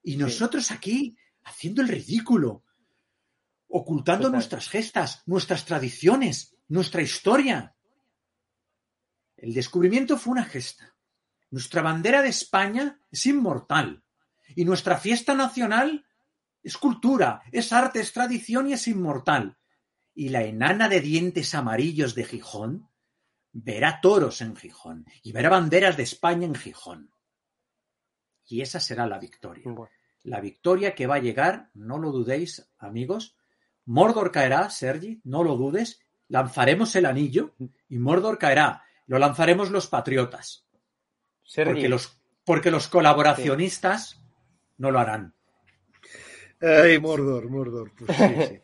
Y nosotros aquí haciendo el ridículo, ocultando nuestras gestas, nuestras tradiciones, nuestra historia. El descubrimiento fue una gesta. Nuestra bandera de España es inmortal. Y nuestra fiesta nacional es cultura, es arte, es tradición y es inmortal y la enana de dientes amarillos de Gijón verá toros en Gijón y verá banderas de España en Gijón. Y esa será la victoria. La victoria que va a llegar, no lo dudéis, amigos. Mordor caerá, Sergi, no lo dudes. Lanzaremos el anillo y Mordor caerá. Lo lanzaremos los patriotas. Porque los, porque los colaboracionistas no lo harán. Ay, Mordor, Mordor. Pues [laughs]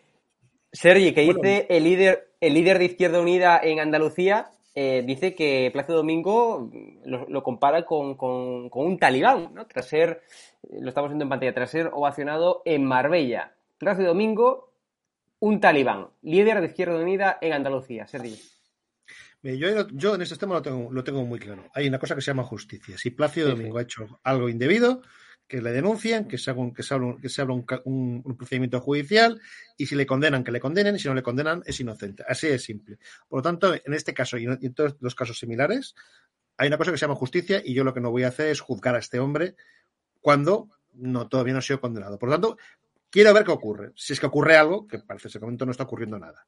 Sergi, que dice el líder, el líder de Izquierda Unida en Andalucía, eh, dice que Plácido Domingo lo, compara con, un talibán, ¿no? Tras ser, lo estamos viendo en pantalla, tras ser ovacionado en Marbella. Plácido Domingo, un talibán, líder de Izquierda Unida en Andalucía. Sergi. Yo, yo, en este tema lo tengo, lo tengo muy claro. Hay una cosa que se llama justicia. Si Plácido Domingo ha hecho algo indebido, que le denuncien, que se haga, un, que se que se un, procedimiento judicial y si le condenan, que le condenen y si no le condenan es inocente. Así de simple. Por lo tanto, en este caso y en todos los casos similares, hay una cosa que se llama justicia y yo lo que no voy a hacer es juzgar a este hombre cuando no todavía no ha sido condenado. Por lo tanto, quiero ver qué ocurre. Si es que ocurre algo, que parece ese momento no está ocurriendo nada.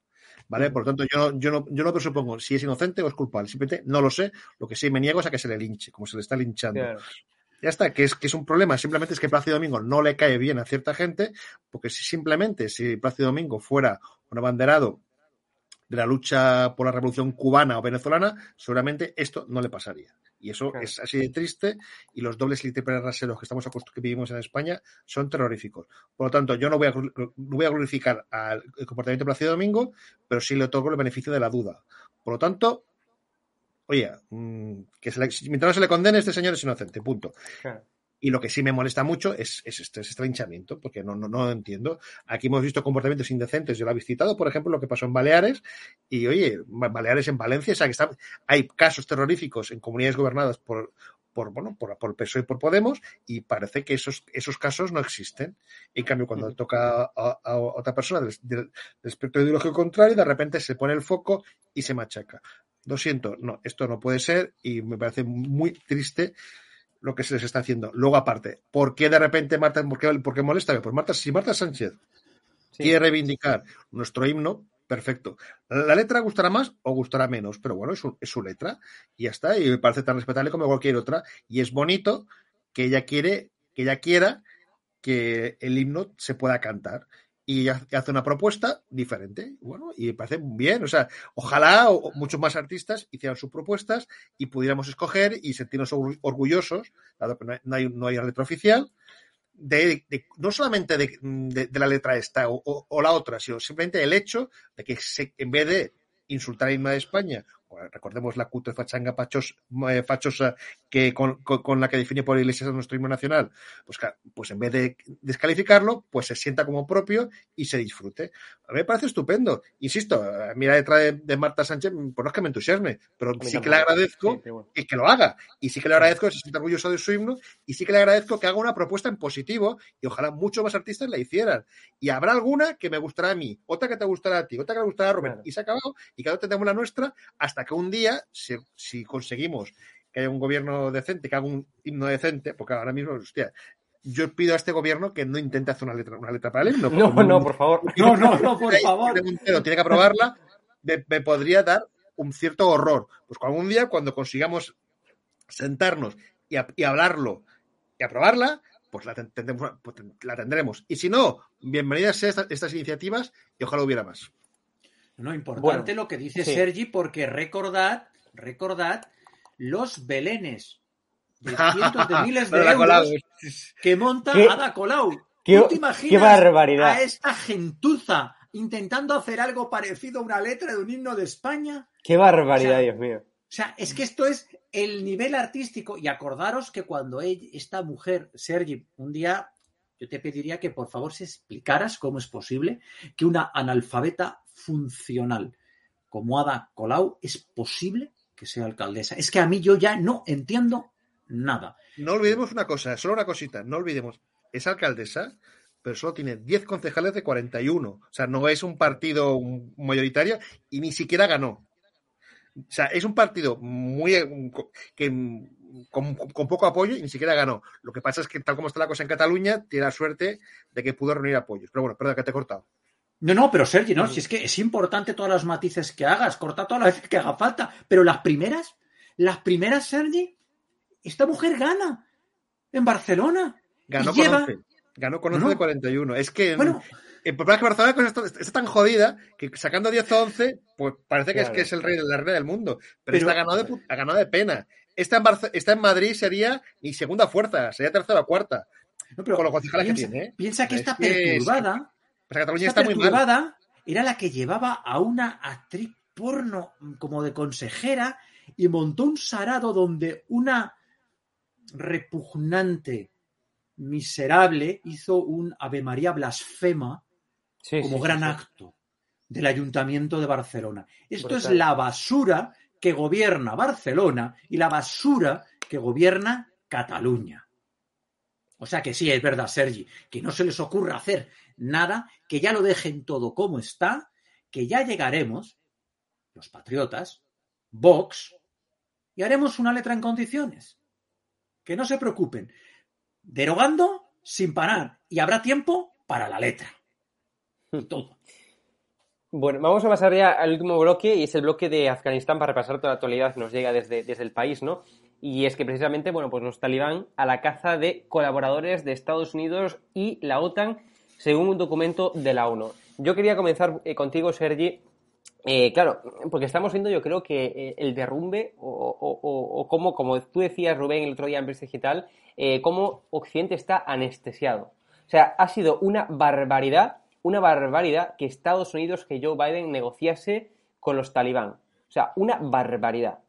¿Vale? Por lo tanto, yo, yo, no, yo no presupongo si es inocente o es culpable. Simplemente no lo sé. Lo que sí me niego es a que se le linche, como se le está linchando. Ya está, que es, que es un problema. Simplemente es que Plácido Domingo no le cae bien a cierta gente, porque si simplemente si Plácido Domingo fuera un abanderado de la lucha por la revolución cubana o venezolana, seguramente esto no le pasaría. Y eso es así de triste y los dobles y triples raseros que estamos acostumbrados que vivimos en España son terroríficos. Por lo tanto, yo no voy a, no voy a glorificar al comportamiento de Plácido Domingo, pero sí le otorgo el beneficio de la duda. Por lo tanto, oye, mm, que mientras no se le condene, este señor es inocente, punto. Y lo que sí me molesta mucho es, este, estranchamiento, porque no, no, no entiendo. Aquí hemos visto comportamientos indecentes. Yo lo he visitado, por ejemplo, lo que pasó en Baleares. Y oye, Baleares en Valencia, o sea, que hay casos terroríficos en comunidades gobernadas por, por, bueno, por, por PSOE y por Podemos, y parece que esos, esos casos no existen. En cambio, cuando toca a, otra persona del, del, espectro ideológico contrario, de repente se pone el foco y se machaca lo siento, no, esto no puede ser y me parece muy triste lo que se les está haciendo. Luego, aparte, ¿por qué de repente Marta, por qué, molesta? Pues Marta, si Marta Sánchez quiere reivindicar nuestro himno, perfecto. La letra gustará más o gustará menos, pero bueno, es su, es su letra y ya está. Y me parece tan respetable como cualquier otra. Y es bonito que ella quiere, que ella quiera que el himno se pueda cantar y hace una propuesta diferente. Bueno, y me parece bien. O sea, ojalá muchos más artistas hicieran sus propuestas y pudiéramos escoger y sentirnos orgullosos, dado que no hay, no hay letra oficial, de, no solamente de, la letra esta o, la otra, sino simplemente el hecho de que se, en vez de insultar a Inma de España recordemos la cutre fachanga eh, fachosa que con, la que define por Iglesias nuestro himno nacional, pues, pues en vez de descalificarlo, pues se sienta como propio y se disfrute. A mí me parece estupendo. Insisto, a la letra de, Marta Sánchez, pues no es que me entusiasme, pero sí que le agradezco que, lo haga. Y sí que le agradezco que se sienta orgulloso de su himno y sí que le agradezco que haga una propuesta en positivo y ojalá muchos más artistas la hicieran. Y habrá alguna que me gustará a mí, otra que te gustará a ti, otra que le gustará a Rubén. Y se ha acabado y cada uno tendremos la nuestra hasta que un día, si, conseguimos que haya un gobierno decente, que haga un himno decente, porque ahora mismo, hostia, yo pido a este gobierno que no intente hacer una letra, una letra para el himno. No, no, por favor. [laughs] No, no, no, por [laughs] favor. Tiene que aprobarla, me, podría dar un cierto horror. Pues algún día, cuando consigamos sentarnos y, hablarlo y aprobarla, pues la, tendremos, pues la tendremos. Y si no, bienvenidas sean estas, estas iniciativas y ojalá hubiera más. No, importante lo que dice Sergi, porque recordad, recordad los belenes de [laughs] cientos de miles de euros que monta Ada Colau. ¿Qué, ¿Tú te imaginas barbaridad. a esta gentuza intentando hacer algo parecido a una letra de un himno de España? Qué barbaridad, Dios mío. O sea, es que esto es el nivel artístico. Y acordaros que cuando esta mujer, Sergi, un día yo te pediría que por favor se explicaras cómo es posible que una analfabeta funcional como Ada Colau es posible que sea alcaldesa. Es que a mí yo ya no entiendo nada. No olvidemos una cosa, solo una cosita, no olvidemos, es alcaldesa, pero solo tiene 10 concejales de 41. O sea, no es un partido mayoritario y ni siquiera ganó. O sea, es un partido muy que con, poco apoyo y ni siquiera ganó. Lo que pasa es que, tal como está la cosa en Cataluña, tiene la suerte de que pudo reunir apoyos. Pero bueno, perdón, que te he cortado. No, no, pero Sergi, no, si es que es importante todas las matices que hagas, corta todas las veces que haga falta. Pero las primeras, las primeras, Sergi, esta mujer gana en Barcelona. Ganó con 11. Ganó con 11 de 41. Es que El problema es que Barcelona está, tan jodida que sacando 10 o 11, pues parece que, es, que es el rey de la reina del mundo. Pero, está ganado de, ha ganado de pena. Esta en, está en Madrid sería ni segunda fuerza, sería tercera o cuarta. No, pero con los concejales piensa, que tiene. ¿eh? Piensa que esta perturbada, está perturbada era la que llevaba a una actriz porno como de consejera y montó un sarado donde una repugnante, miserable, hizo un Ave María blasfema como gran acto del Ayuntamiento de Barcelona. Esto es la basura que gobierna Barcelona y la basura que gobierna Cataluña. O sea que sí, es verdad, Sergi, que no se les ocurra hacer nada, que ya lo dejen todo como está, que ya llegaremos, los patriotas, Vox, y haremos una letra en condiciones. Que no se preocupen. Derogando sin parar. Y habrá tiempo para la letra. todo. Bueno, vamos a pasar ya al último bloque y es el bloque de Afganistán para repasar toda la actualidad que nos llega desde, desde el país, ¿no? Y es que precisamente, bueno, pues los talibán a la caza de colaboradores de Estados Unidos y la OTAN, según un documento de la ONU. Yo quería comenzar eh, contigo, Sergi, eh, claro, porque estamos viendo, yo creo que eh, el derrumbe, o, como, como tú decías, Rubén, el otro día en Press Digital, cómo Occidente está anestesiado. O sea, ha sido una barbaridad, una barbaridad que Estados Unidos, que Joe Biden negociase con los talibán. O sea, una barbaridad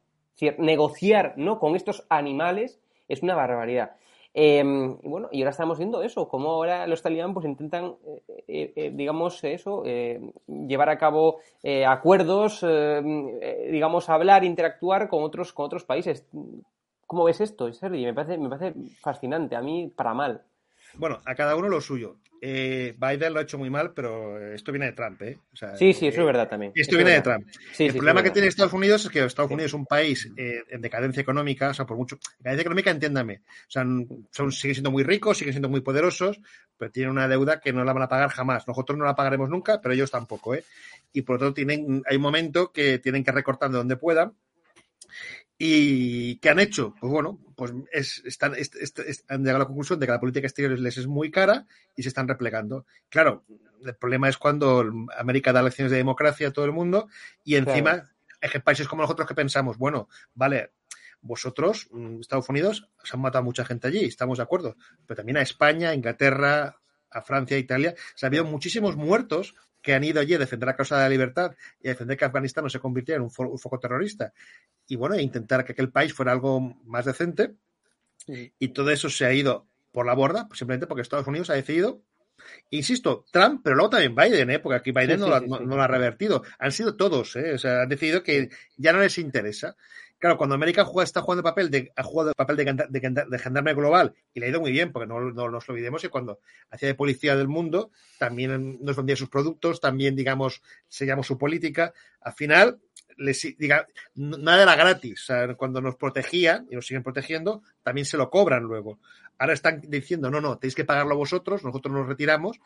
negociar ¿no? con estos animales es una barbaridad. Em, y bueno, y ahora estamos viendo eso, cómo ahora los talibán pues intentan, eh, eh, eh, digamos, eso, llevar a cabo acuerdos, digamos, hablar, interactuar con otros, con otros países. ¿Cómo ves esto, Sergi? Me parece, me parece fascinante, a mí para mal. Bueno, a cada uno lo suyo. Eh, Biden lo ha hecho muy mal, pero esto viene de Trump, ¿eh? sí, sí, eso es verdad también. Esto viene de Trump. el problema que tiene Estados Unidos es que Estados Unidos es un país eh, en decadencia económica, o sea, por mucho. Decadencia económica, entiéndame. O sea, son, siguen siendo muy ricos, siguen siendo muy poderosos, pero tienen una deuda que no la van a pagar jamás. Nosotros no la pagaremos nunca, pero ellos tampoco, ¿eh? Y por lo tanto, tienen, hay un momento que tienen que recortar de donde puedan ¿Y qué han hecho? Pues bueno, pues están, han llegado a la conclusión de que la política exterior les es muy cara y se están replegando. Claro, el problema es cuando América da lecciones de democracia a todo el mundo y encima hay países como nosotros que pensamos, bueno, vale, vosotros, mm, Estados Unidos, se han matado a mucha gente allí, estamos de acuerdo, pero también a España, Inglaterra, a Francia, a Italia, se ha habido muchísimos muertos que han ido allí a defender la causa de la libertad y a defender que Afganistán no se convirtiera en un, foco terrorista. Y bueno, e intentar que aquel país fuera algo más decente. Y todo eso se ha ido por la borda, simplemente porque Estados Unidos ha decidido, insisto, Trump, pero luego también Biden, ¿eh? porque aquí Biden no, lo, ha revertido. Han sido todos, ¿eh? o sea, han decidido que ya no les interesa. Claro, cuando América está jugando el papel de, ha jugado el papel de, gendarme global y le ha ido muy bien, porque no, nos lo olvidemos que cuando hacía de policía del mundo, también nos vendía sus productos, también, digamos, seguíamos su política. Al final, les, diga, nada era gratis. Cuando nos protegían y nos siguen protegiendo, también se lo cobran luego. Ahora están diciendo, no, no, tenéis que pagarlo vosotros, nosotros nos retiramos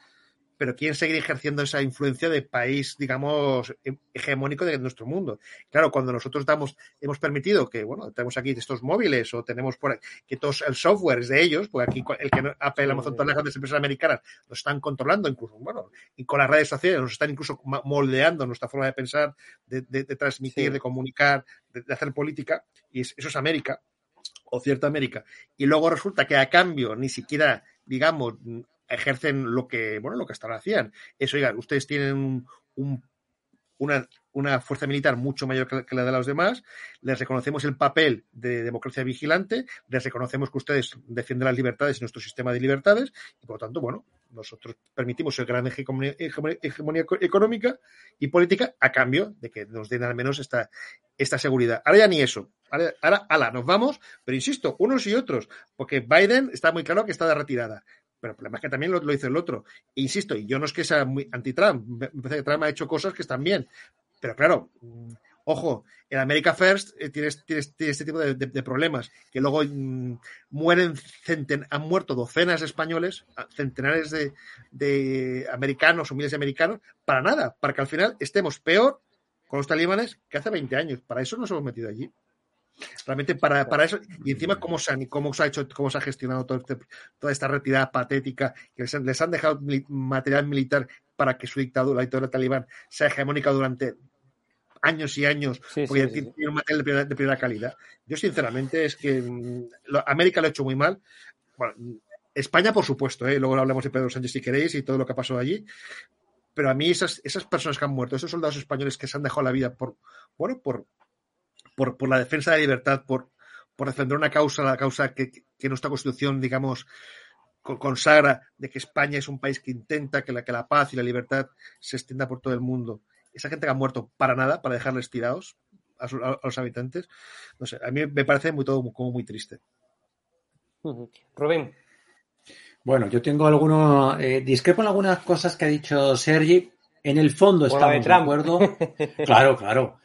pero quieren seguir ejerciendo esa influencia de país, digamos, hegemónico de nuestro mundo. Claro, cuando nosotros damos, hemos permitido que, bueno, tenemos aquí estos móviles o tenemos por que todo el software es de ellos, porque aquí el que Apple, Amazon, todas las grandes empresas americanas nos están controlando, incluso, bueno, y con las redes sociales nos están incluso moldeando nuestra forma de pensar, de, transmitir, de comunicar, de, hacer política, y eso es América o cierta América. Y luego resulta que a cambio ni siquiera, digamos, ejercen lo que, bueno, lo que hasta ahora hacían. Eso, oigan, ustedes tienen un, una, una, fuerza militar mucho mayor que la de los demás, les reconocemos el papel de democracia vigilante, les reconocemos que ustedes defienden las libertades en nuestro sistema de libertades y, por lo tanto, bueno, nosotros permitimos el gran hegemonía, económica y política a cambio de que nos den al menos esta, esta seguridad. Ahora ya ni eso. Ahora, ahora, ala, nos vamos, pero insisto, unos y otros, porque Biden está muy claro que está de retirada. Pero el problema es que también lo, hizo el otro. insisto, y yo no es que sea muy anti-Trump, me parece que Trump ha hecho cosas que están bien. Pero claro, mm, ojo, en America First eh, tienes, este tipo de, problemas, que luego mm, mueren, han muerto docenas de españoles, centenares de, americanos o miles de americanos, para nada, para que al final estemos peor con los talibanes que hace 20 años. Para eso nos hemos metido allí. Realmente para, para eso, y encima cómo se, han, cómo se ha hecho, cómo se ha gestionado todo este, toda esta retirada patética, que les han, dejado material militar para que su dictadura, la dictadura talibán, sea hegemónica durante años y años, porque tiene un material de primera, calidad. Yo, sinceramente, es que mm, América lo ha hecho muy mal. España, por supuesto, ¿eh? luego hablamos de Pedro Sánchez si queréis y todo lo que ha pasado allí. Pero a mí esas, esas personas que han muerto, esos soldados españoles que se han dejado la vida por, bueno, por, por, por la defensa de la libertad, por, por defender una causa, la causa que, que nuestra Constitución, digamos, consagra de que España es un país que intenta que la, que la paz y la libertad se extienda por todo el mundo. Esa gente que ha muerto para nada, para dejarles tirados a, los habitantes, no sé, a mí me parece muy todo como muy triste. Rubén. Bueno, yo tengo algunos, eh, discrepo en algunas cosas que ha dicho Sergi. En el fondo estamos de, acuerdo. [laughs] Claro, claro.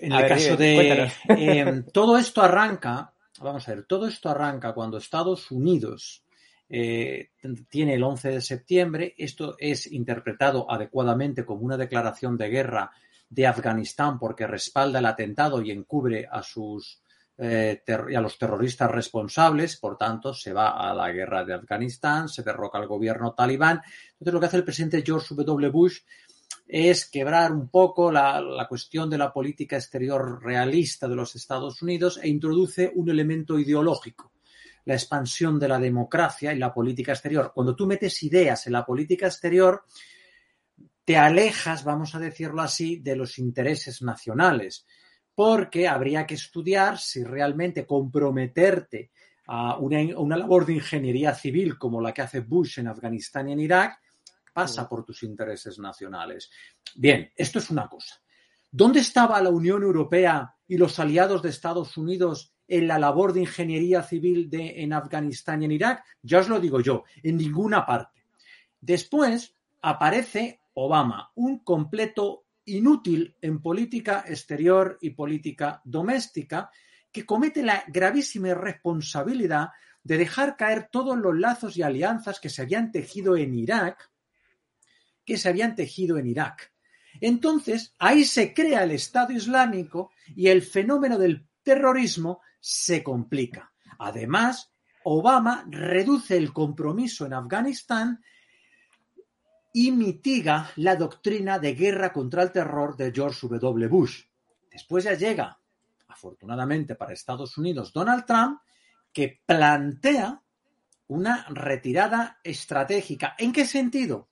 En el caso de [laughs] eh, [laughs] todo esto arranca, vamos a ver, todo esto arranca cuando Estados Unidos eh, tiene el 11 de septiembre. Esto es interpretado adecuadamente como una declaración de guerra de Afganistán porque respalda el atentado y encubre a sus eh, a los terroristas responsables, por tanto, se va a la guerra de Afganistán, se derroca al gobierno talibán. Entonces, lo que hace el presidente George W. Bush es quebrar un poco la, la, cuestión de la política exterior realista de los Estados Unidos e introduce un elemento ideológico la expansión de la democracia y la política exterior. Cuando tú metes ideas en la política exterior, te alejas, vamos a decirlo así, de los intereses nacionales, porque habría que estudiar si realmente comprometerte a una, labor de ingeniería civil como la que hace Bush en Afganistán y en Irak pasa por tus intereses nacionales. Bien, esto es una cosa. ¿Dónde estaba la Unión Europea y los aliados de Estados Unidos en la labor de ingeniería civil de, en Afganistán y en Irak? Ya os lo digo yo, en ninguna parte. Después aparece Obama, un completo inútil en política exterior y política doméstica, que comete la gravísima responsabilidad de dejar caer todos los lazos y alianzas que se habían tejido en Irak, que se habían tejido en Irak. Entonces, ahí se crea el Estado Islámico y el fenómeno del terrorismo se complica. Además, Obama reduce el compromiso en Afganistán y mitiga la doctrina de guerra contra el terror de George W. Bush. Después ya llega, afortunadamente para Estados Unidos, Donald Trump, que plantea una retirada estratégica. ¿En qué sentido?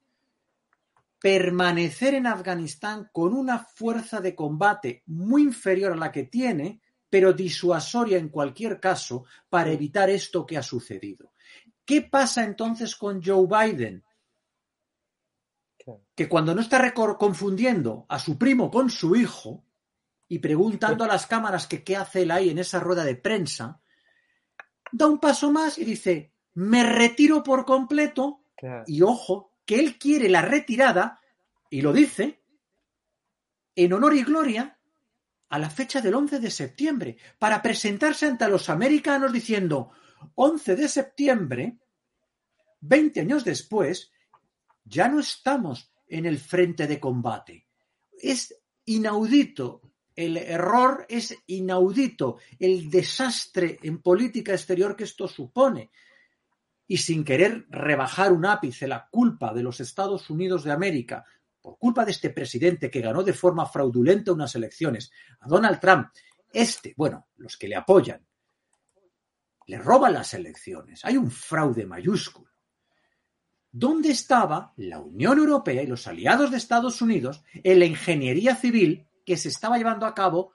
Permanecer en Afganistán con una fuerza de combate muy inferior a la que tiene pero disuasoria en cualquier caso para evitar esto que ha sucedido. ¿Qué pasa entonces con Joe Biden? Que cuando no está confundiendo a su primo con su hijo y preguntando a las cámaras que qué hace él ahí en esa rueda de prensa, da un paso más y dice, me retiro por completo y ojo, que él quiere la retirada, y lo dice, en honor y gloria a la fecha del 11 de septiembre para presentarse ante los americanos diciendo 11 de septiembre, 20 años después, ya no estamos en el frente de combate. Es inaudito, el error es inaudito, el desastre en política exterior que esto supone. Y sin querer rebajar un ápice la culpa de los Estados Unidos de América por culpa de este presidente que ganó de forma fraudulenta unas elecciones a Donald Trump, este, bueno, los que le apoyan, le roban las elecciones. Hay un fraude mayúsculo. ¿Dónde estaba la Unión Europea y los aliados de Estados Unidos en la ingeniería civil que se estaba llevando a cabo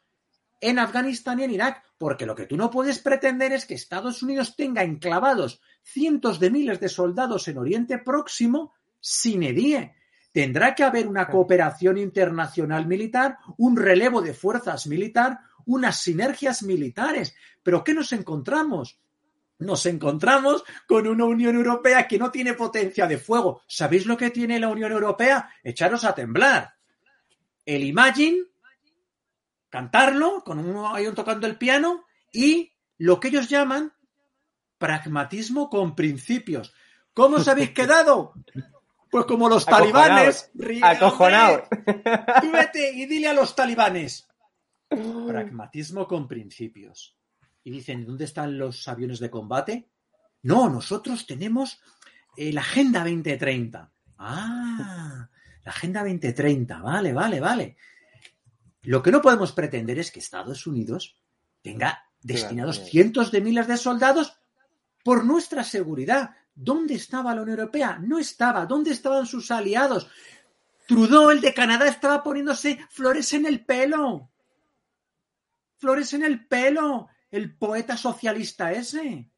en Afganistán y en Irak? Porque lo que tú no puedes pretender es que Estados Unidos tenga enclavados cientos de miles de soldados en Oriente Próximo sin edie Tendrá que haber una cooperación internacional militar, un relevo de fuerzas militar, unas sinergias militares. Pero ¿qué nos encontramos? Nos encontramos con una Unión Europea que no tiene potencia de fuego. ¿Sabéis lo que tiene la Unión Europea? Echaros a temblar. El Imagine, cantarlo, con un tocando el piano, y lo que ellos llaman pragmatismo con principios. ¿Cómo os habéis [laughs] quedado? Pues como los talibanes. Acojonado. [laughs] Tú vete y dile a los talibanes. Pragmatismo con principios. Y dicen, ¿dónde están los aviones de combate? No, nosotros tenemos eh, la Agenda 2030. Ah, La Agenda 2030, vale, vale, vale. Lo que no podemos pretender es que Estados Unidos tenga destinados cientos de miles de soldados por nuestra seguridad. ¿Dónde estaba la Unión Europea? No estaba. ¿Dónde estaban sus aliados? Trudeau, el de Canadá, estaba poniéndose flores en el pelo. Flores en el pelo. El poeta socialista ese.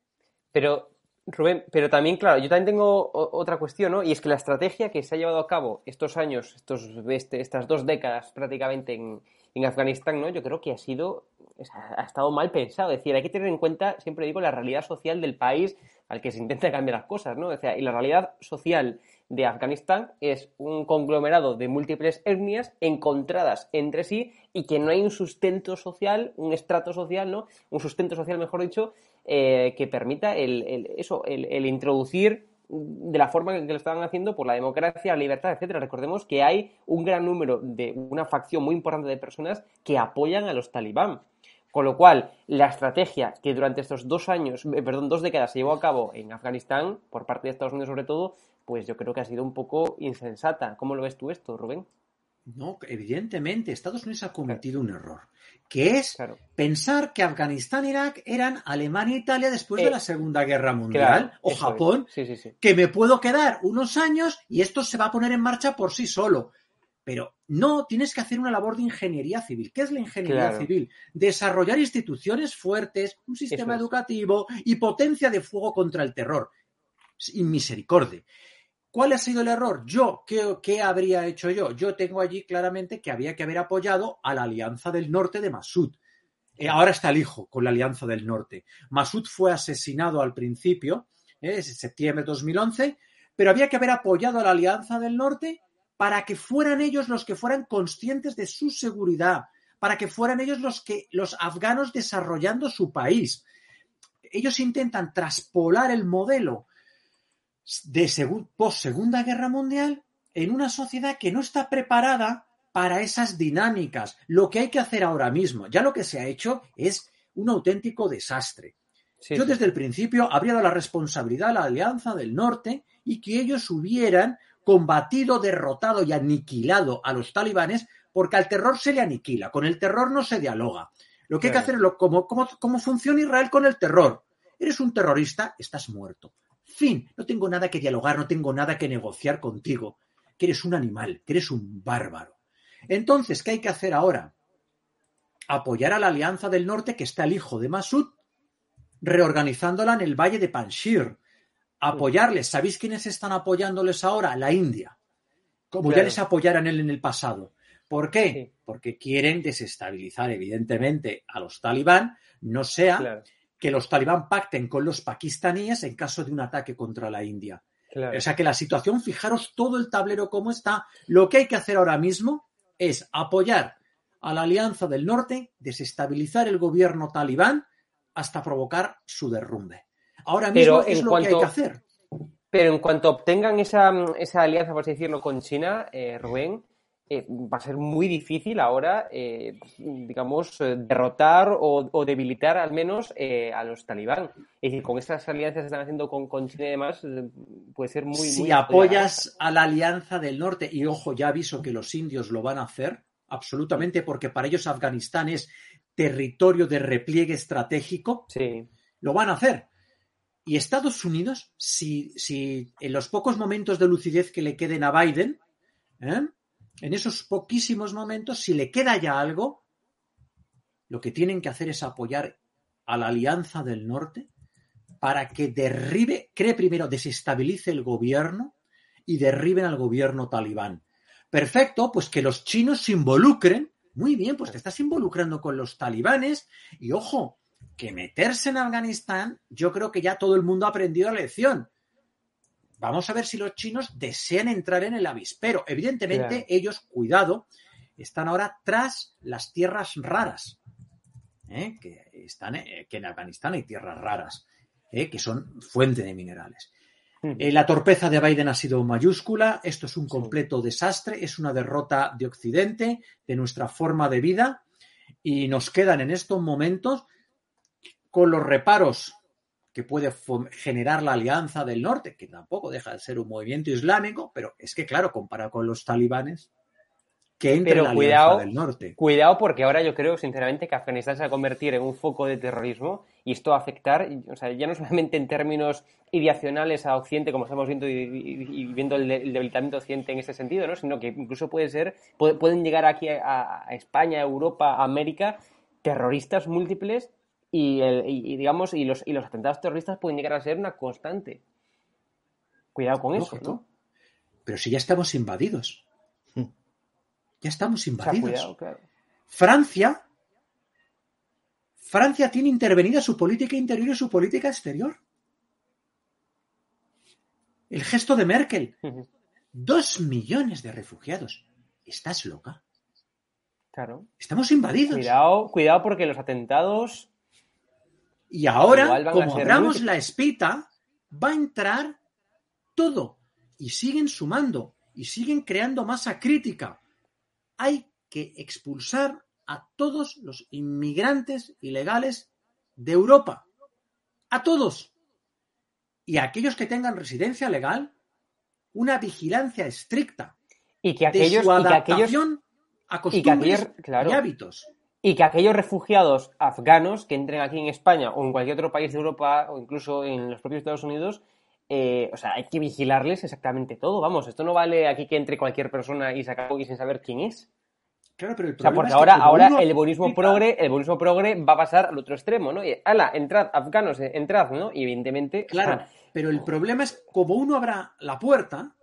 Pero, Rubén, pero también, claro, yo también tengo otra cuestión, ¿no? Y es que la estrategia que se ha llevado a cabo estos años, estos, este, estas dos décadas prácticamente en, en Afganistán, ¿no? Yo creo que ha sido, ha estado mal pensado. Es decir, hay que tener en cuenta, siempre digo, la realidad social del país al que se intenta cambiar las cosas, ¿no? O sea, y la realidad social de Afganistán es un conglomerado de múltiples etnias encontradas entre sí y que no hay un sustento social, un estrato social, ¿no? Un sustento social, mejor dicho, eh, que permita el, eso, el, introducir de la forma que lo estaban haciendo por la democracia, la libertad, etcétera. Recordemos que hay un gran número de una facción muy importante de personas que apoyan a los talibán. Con lo cual, la estrategia que durante estos dos años, eh, perdón, dos décadas se llevó a cabo en Afganistán, por parte de Estados Unidos sobre todo, pues yo creo que ha sido un poco insensata. ¿Cómo lo ves tú esto, Rubén? No, evidentemente, Estados Unidos ha cometido un error, que es pensar que Afganistán e Irak eran Alemania e Italia después de eh, la Segunda Guerra Mundial, o Japón, que me puedo quedar unos años y esto se va a poner en marcha por sí solo. Pero no, tienes que hacer una labor de ingeniería civil. ¿Qué es la ingeniería civil? Desarrollar instituciones fuertes, un sistema educativo y potencia de fuego contra el terror. Sin misericordia. ¿Cuál ha sido el error? Yo, ¿qué, habría hecho yo? Yo tengo allí claramente que había que haber apoyado a la Alianza del Norte de Masud. Eh, ahora está el hijo con la Alianza del Norte. Masud fue asesinado al principio, en septiembre de 2011, pero había que haber apoyado a la Alianza del Norte para que fueran ellos los que fueran conscientes de su seguridad, para que fueran ellos los que los afganos desarrollando su país. Ellos intentan traspolar el modelo de post Segunda Guerra Mundial en una sociedad que no está preparada para esas dinámicas. Lo que hay que hacer ahora mismo, ya lo que se ha hecho es un auténtico desastre. Yo desde el principio habría dado la responsabilidad a la Alianza del Norte y que ellos hubieran combatido, derrotado y aniquilado a los talibanes, porque al terror se le aniquila, con el terror no se dialoga. Lo que hay que hacer es lo, como, como funciona Israel con el terror. Eres un terrorista, estás muerto. Fin, no tengo nada que dialogar, no tengo nada que negociar contigo, que eres un animal, que eres un bárbaro. Entonces, ¿qué hay que hacer ahora? Apoyar a la Alianza del Norte, que está el hijo de Masud, reorganizándola en el Valle de Panshir. Apoyarles. ¿Sabéis quiénes están apoyándoles ahora? La India. Como ya les apoyaron él en el pasado. ¿Por qué? Porque quieren desestabilizar, evidentemente, a los talibán, no sea que los talibán pacten con los pakistaníes en caso de un ataque contra la India. O sea que la situación, fijaros todo el tablero como está. Lo que hay que hacer ahora mismo es apoyar a la Alianza del Norte, desestabilizar el gobierno talibán hasta provocar su derrumbe. Ahora mismo es lo que hay que hacer. Pero en cuanto obtengan esa, alianza, por así decirlo, con China, eh, Rubén, eh, va a ser muy difícil ahora, eh, digamos, eh, derrotar o, debilitar al menos a los talibán. Es decir, con estas alianzas que están haciendo con, con China y demás, puede ser muy... Si apoyas a la alianza del norte, y ojo, ya aviso que los indios lo van a hacer, absolutamente, porque para ellos Afganistán es territorio de repliegue estratégico, sí. lo van a hacer. Y Estados Unidos, si, si en los pocos momentos de lucidez que le queden a Biden, ¿eh? En esos poquísimos momentos, si le queda ya algo, lo que tienen que hacer es apoyar a la Alianza del Norte para que derribe, cree primero, desestabilice el gobierno y derriben al gobierno talibán. Perfecto, pues que los chinos se involucren. Muy bien, pues te estás involucrando con los talibanes y ojo, que meterse en Afganistán, yo creo que ya todo el mundo ha aprendido la lección. Vamos a ver si los chinos desean entrar en el avispero. Evidentemente, ellos, cuidado, están ahora tras las tierras raras. ¿eh? Que, están, eh, que en Afganistán hay tierras raras, ¿eh? que son fuente de minerales. la torpeza de Biden ha sido mayúscula. Esto es un completo desastre. Es una derrota de Occidente, de nuestra forma de vida. Y nos quedan en estos momentos con los reparos que puede generar la alianza del norte, que tampoco deja de ser un movimiento islámico, pero es que, claro, comparado con los talibanes, que entre la cuidado, del norte. Cuidado, porque ahora yo creo, sinceramente, que Afganistán se va a convertir en un foco de terrorismo y esto va a afectar, o sea, ya no solamente en términos ideacionales a Occidente, como estamos viendo y, viendo el, debilitamiento de Occidente en ese sentido, ¿no? sino que incluso puede ser, pueden llegar aquí a, España, a Europa, a América, terroristas múltiples y, digamos y los, y los atentados terroristas pueden llegar a ser una constante. Cuidado con eso, ¿no? Pero si ya estamos invadidos. Ya estamos invadidos. Francia, Francia tiene intervenida su política interior y su política exterior. El gesto de Merkel. Dos millones de refugiados. ¿Estás loca? Claro. Estamos invadidos. Cuidado, cuidado porque los atentados. Y ahora, como abramos la espita, va a entrar todo. Y siguen sumando. Y siguen creando masa crítica hay que expulsar a todos los inmigrantes ilegales de Europa. A todos. Y a aquellos que tengan residencia legal, una vigilancia estricta y que aquellos, de su adaptación a costumbres y, hábitos. Y que aquellos refugiados afganos que entren aquí en España o en cualquier otro país de Europa o incluso en los propios Estados Unidos eh, o sea, hay que vigilarles exactamente todo. Vamos, esto no vale aquí que entre cualquier persona y se acabe sin saber quién es. Claro, pero el problema o sea, porque ahora, ahora el buenismo progre, el progre va a pasar al otro extremo, ¿no? Y, ala, entrad, afganos, eh, entrad, ¿no? Y evidentemente. Claro, pero el problema es como uno abra la puerta,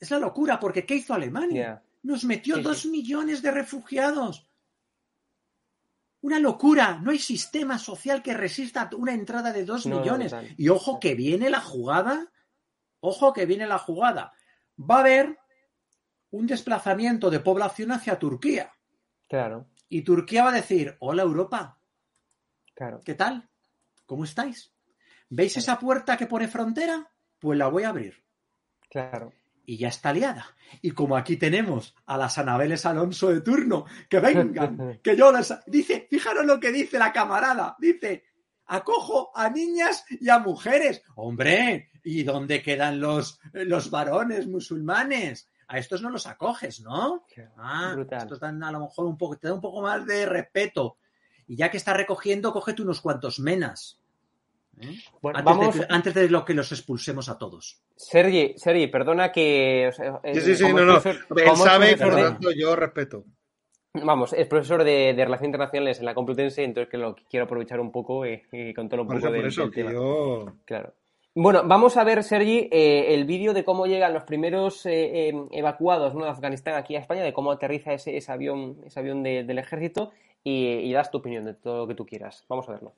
es la locura, porque ¿qué hizo Alemania? Nos metió dos millones de refugiados. Una locura. No hay sistema social que resista una entrada de dos millones. y ojo que viene la jugada. Ojo que viene la jugada. Va a haber un desplazamiento de población hacia Turquía. Claro. Y Turquía va a decir, hola Europa. Claro. ¿Qué tal? ¿Cómo estáis? ¿Veis esa puerta que pone frontera? Pues la voy a abrir. Claro y ya está liada. Y como aquí tenemos a las Anabeles Alonso de turno, que vengan, [laughs] que yo les... Dice, fijaros lo que dice la camarada, dice, acojo a niñas y a mujeres. Hombre, ¿y dónde quedan los, los varones musulmanes? A estos no los acoges, ¿no? Ah, estos dan a lo mejor un poco, te da un poco más de respeto. Y ya que está recogiendo, cógete unos cuantos menas. ¿Eh? Bueno, antes, vamos... de, antes, de, lo que los expulsemos a todos. Sergi, Sergi perdona que. sí, sí, sí, no, no. Él sabe y por lo tanto yo respeto. Vamos, es profesor de, de, Relaciones Internacionales en la Complutense, entonces que lo quiero aprovechar un poco y, y contar un poco de, eso, tema. Yo... Claro. Bueno, vamos a ver, Sergi, eh, el vídeo de cómo llegan los primeros eh, eh, evacuados ¿no? de Afganistán aquí a España, de cómo aterriza ese, ese avión, ese avión de, del ejército y, y das tu opinión de todo lo que tú quieras. Vamos a verlo.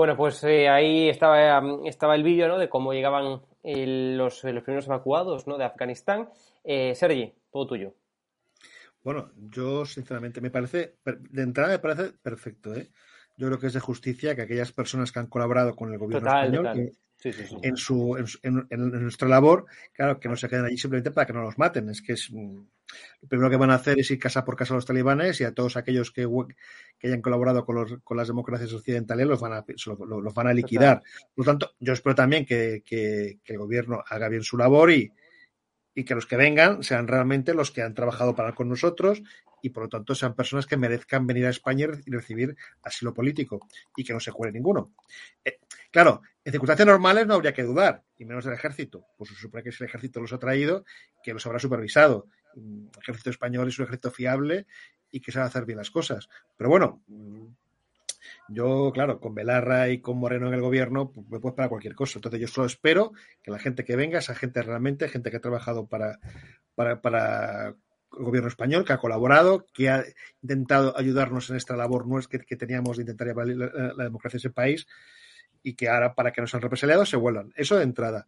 Bueno, pues eh, ahí estaba, estaba el vídeo ¿no? de cómo llegaban los, los, primeros evacuados ¿no? de Afganistán. Eh, Sergi, todo tuyo. Bueno, yo sinceramente me parece, de entrada me parece perfecto, ¿eh? Yo creo que es de justicia que aquellas personas que han colaborado con el gobierno español, en, su, en, nuestra labor, claro, que no se queden allí simplemente para que no los maten. Es que es lo primero que van a hacer es ir casa por casa a los talibanes y a todos aquellos que, que hayan colaborado con, los, con las democracias occidentales los van a, los, van a liquidar. Por lo tanto, yo espero también que, que, el gobierno haga bien su labor y, y que los que vengan sean realmente los que han trabajado para con nosotros y por lo tanto sean personas que merezcan venir a España y recibir asilo político y que no se cuele ninguno. Eh, claro, en circunstancias normales no habría que dudar, y menos del ejército. Pues se supone que si el ejército los ha traído, que los habrá supervisado. El ejército español es un ejército fiable y que sabe hacer bien las cosas. Pero bueno, yo, claro, con Belarra y con Moreno en el gobierno, pues, me puedo esperar cualquier cosa. Entonces, yo solo espero que la gente que venga, esa gente realmente, gente que ha trabajado para, para, para el gobierno español, que ha colaborado, que ha intentado ayudarnos en esta labor nuestra que, teníamos de intentar llevar la, democracia a ese país y que ahora, para que no sean represaliados, se vuelvan. Eso de entrada.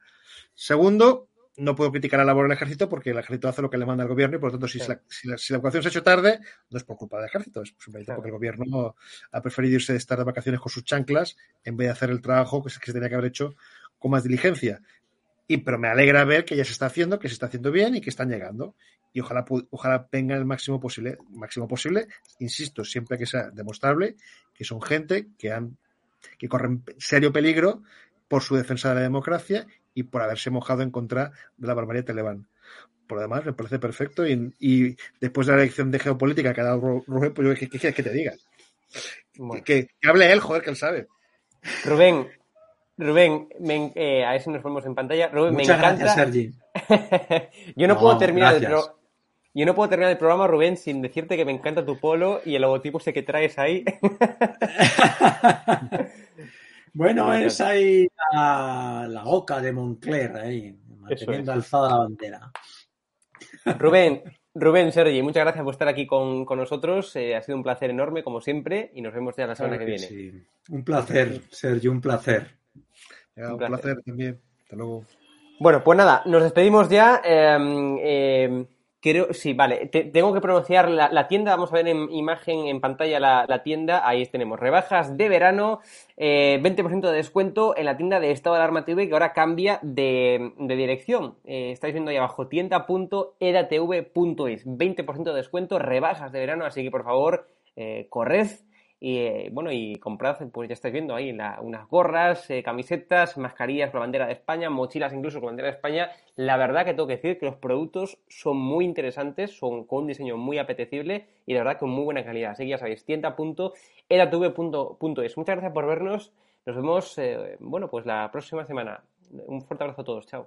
Segundo, no puedo criticar la labor del ejército porque el ejército hace lo que le manda el gobierno y por lo tanto si, la, si, la, evacuación se ha hecho tarde no es por culpa del ejército, es simplemente porque el gobierno ha preferido irse de estar de vacaciones con sus chanclas en vez de hacer el trabajo que se, que se tenía que haber hecho con más diligencia. Y, pero me alegra ver que ya se está haciendo, que se está haciendo bien y que están llegando. Y ojalá, ojalá venga el máximo posible, máximo posible, insisto, siempre que sea demostrable que son gente que han que corren serio peligro por su defensa de la democracia y por haberse mojado en contra de la barbarie talibán. Por lo demás, me parece perfecto y, después de la elección de geopolítica que ha dado Rubén, pues ¿qué quieres que te diga? Que, hable él, joder, que él sabe. Rubén, Rubén, eh, a ver si nos ponemos en pantalla. Rubén, Muchas me encanta. Gracias, Sergi. [laughs] Yo no, puedo terminar el Yo no puedo terminar el programa, Rubén, sin decirte que me encanta tu polo y el logotipo ese que traes ahí. [laughs] [laughs] bueno, es ahí la, la, oca de Moncler, ahí, manteniendo alzada la bandera. Rubén, Rubén, Sergi, muchas gracias por estar aquí con, nosotros. Eh, ha sido un placer enorme, como siempre, y nos vemos ya la semana que, viene. Sí. Un placer, Sergio, un placer. un, placer. también. Hasta luego. Bueno, pues nada, nos despedimos ya. Em, em, creo, sí, vale. tengo que pronunciar la, tienda. Vamos a ver en imagen, en pantalla la, tienda. Ahí tenemos. Rebajas de verano, 20% eh, de descuento en la tienda de Estado de Alarma TV, que ahora cambia de, dirección. Eh, estáis viendo ahí abajo, tienda.edatv.es. 20% de descuento, rebajas de verano. Así que por favor, eh, corred y eh, bueno, y comprad, pues ya estáis viendo ahí unas gorras, eh, camisetas, mascarillas con la bandera de España, mochilas incluso con la bandera de España. La verdad que tengo que decir que los productos son muy interesantes, son con un diseño muy apetecible y la verdad con muy buena calidad. Así que ya sabéis, tienda.edatv.es. Muchas gracias por vernos. Nos vemos, eh, bueno, pues la próxima semana. Un fuerte abrazo a todos. Chao.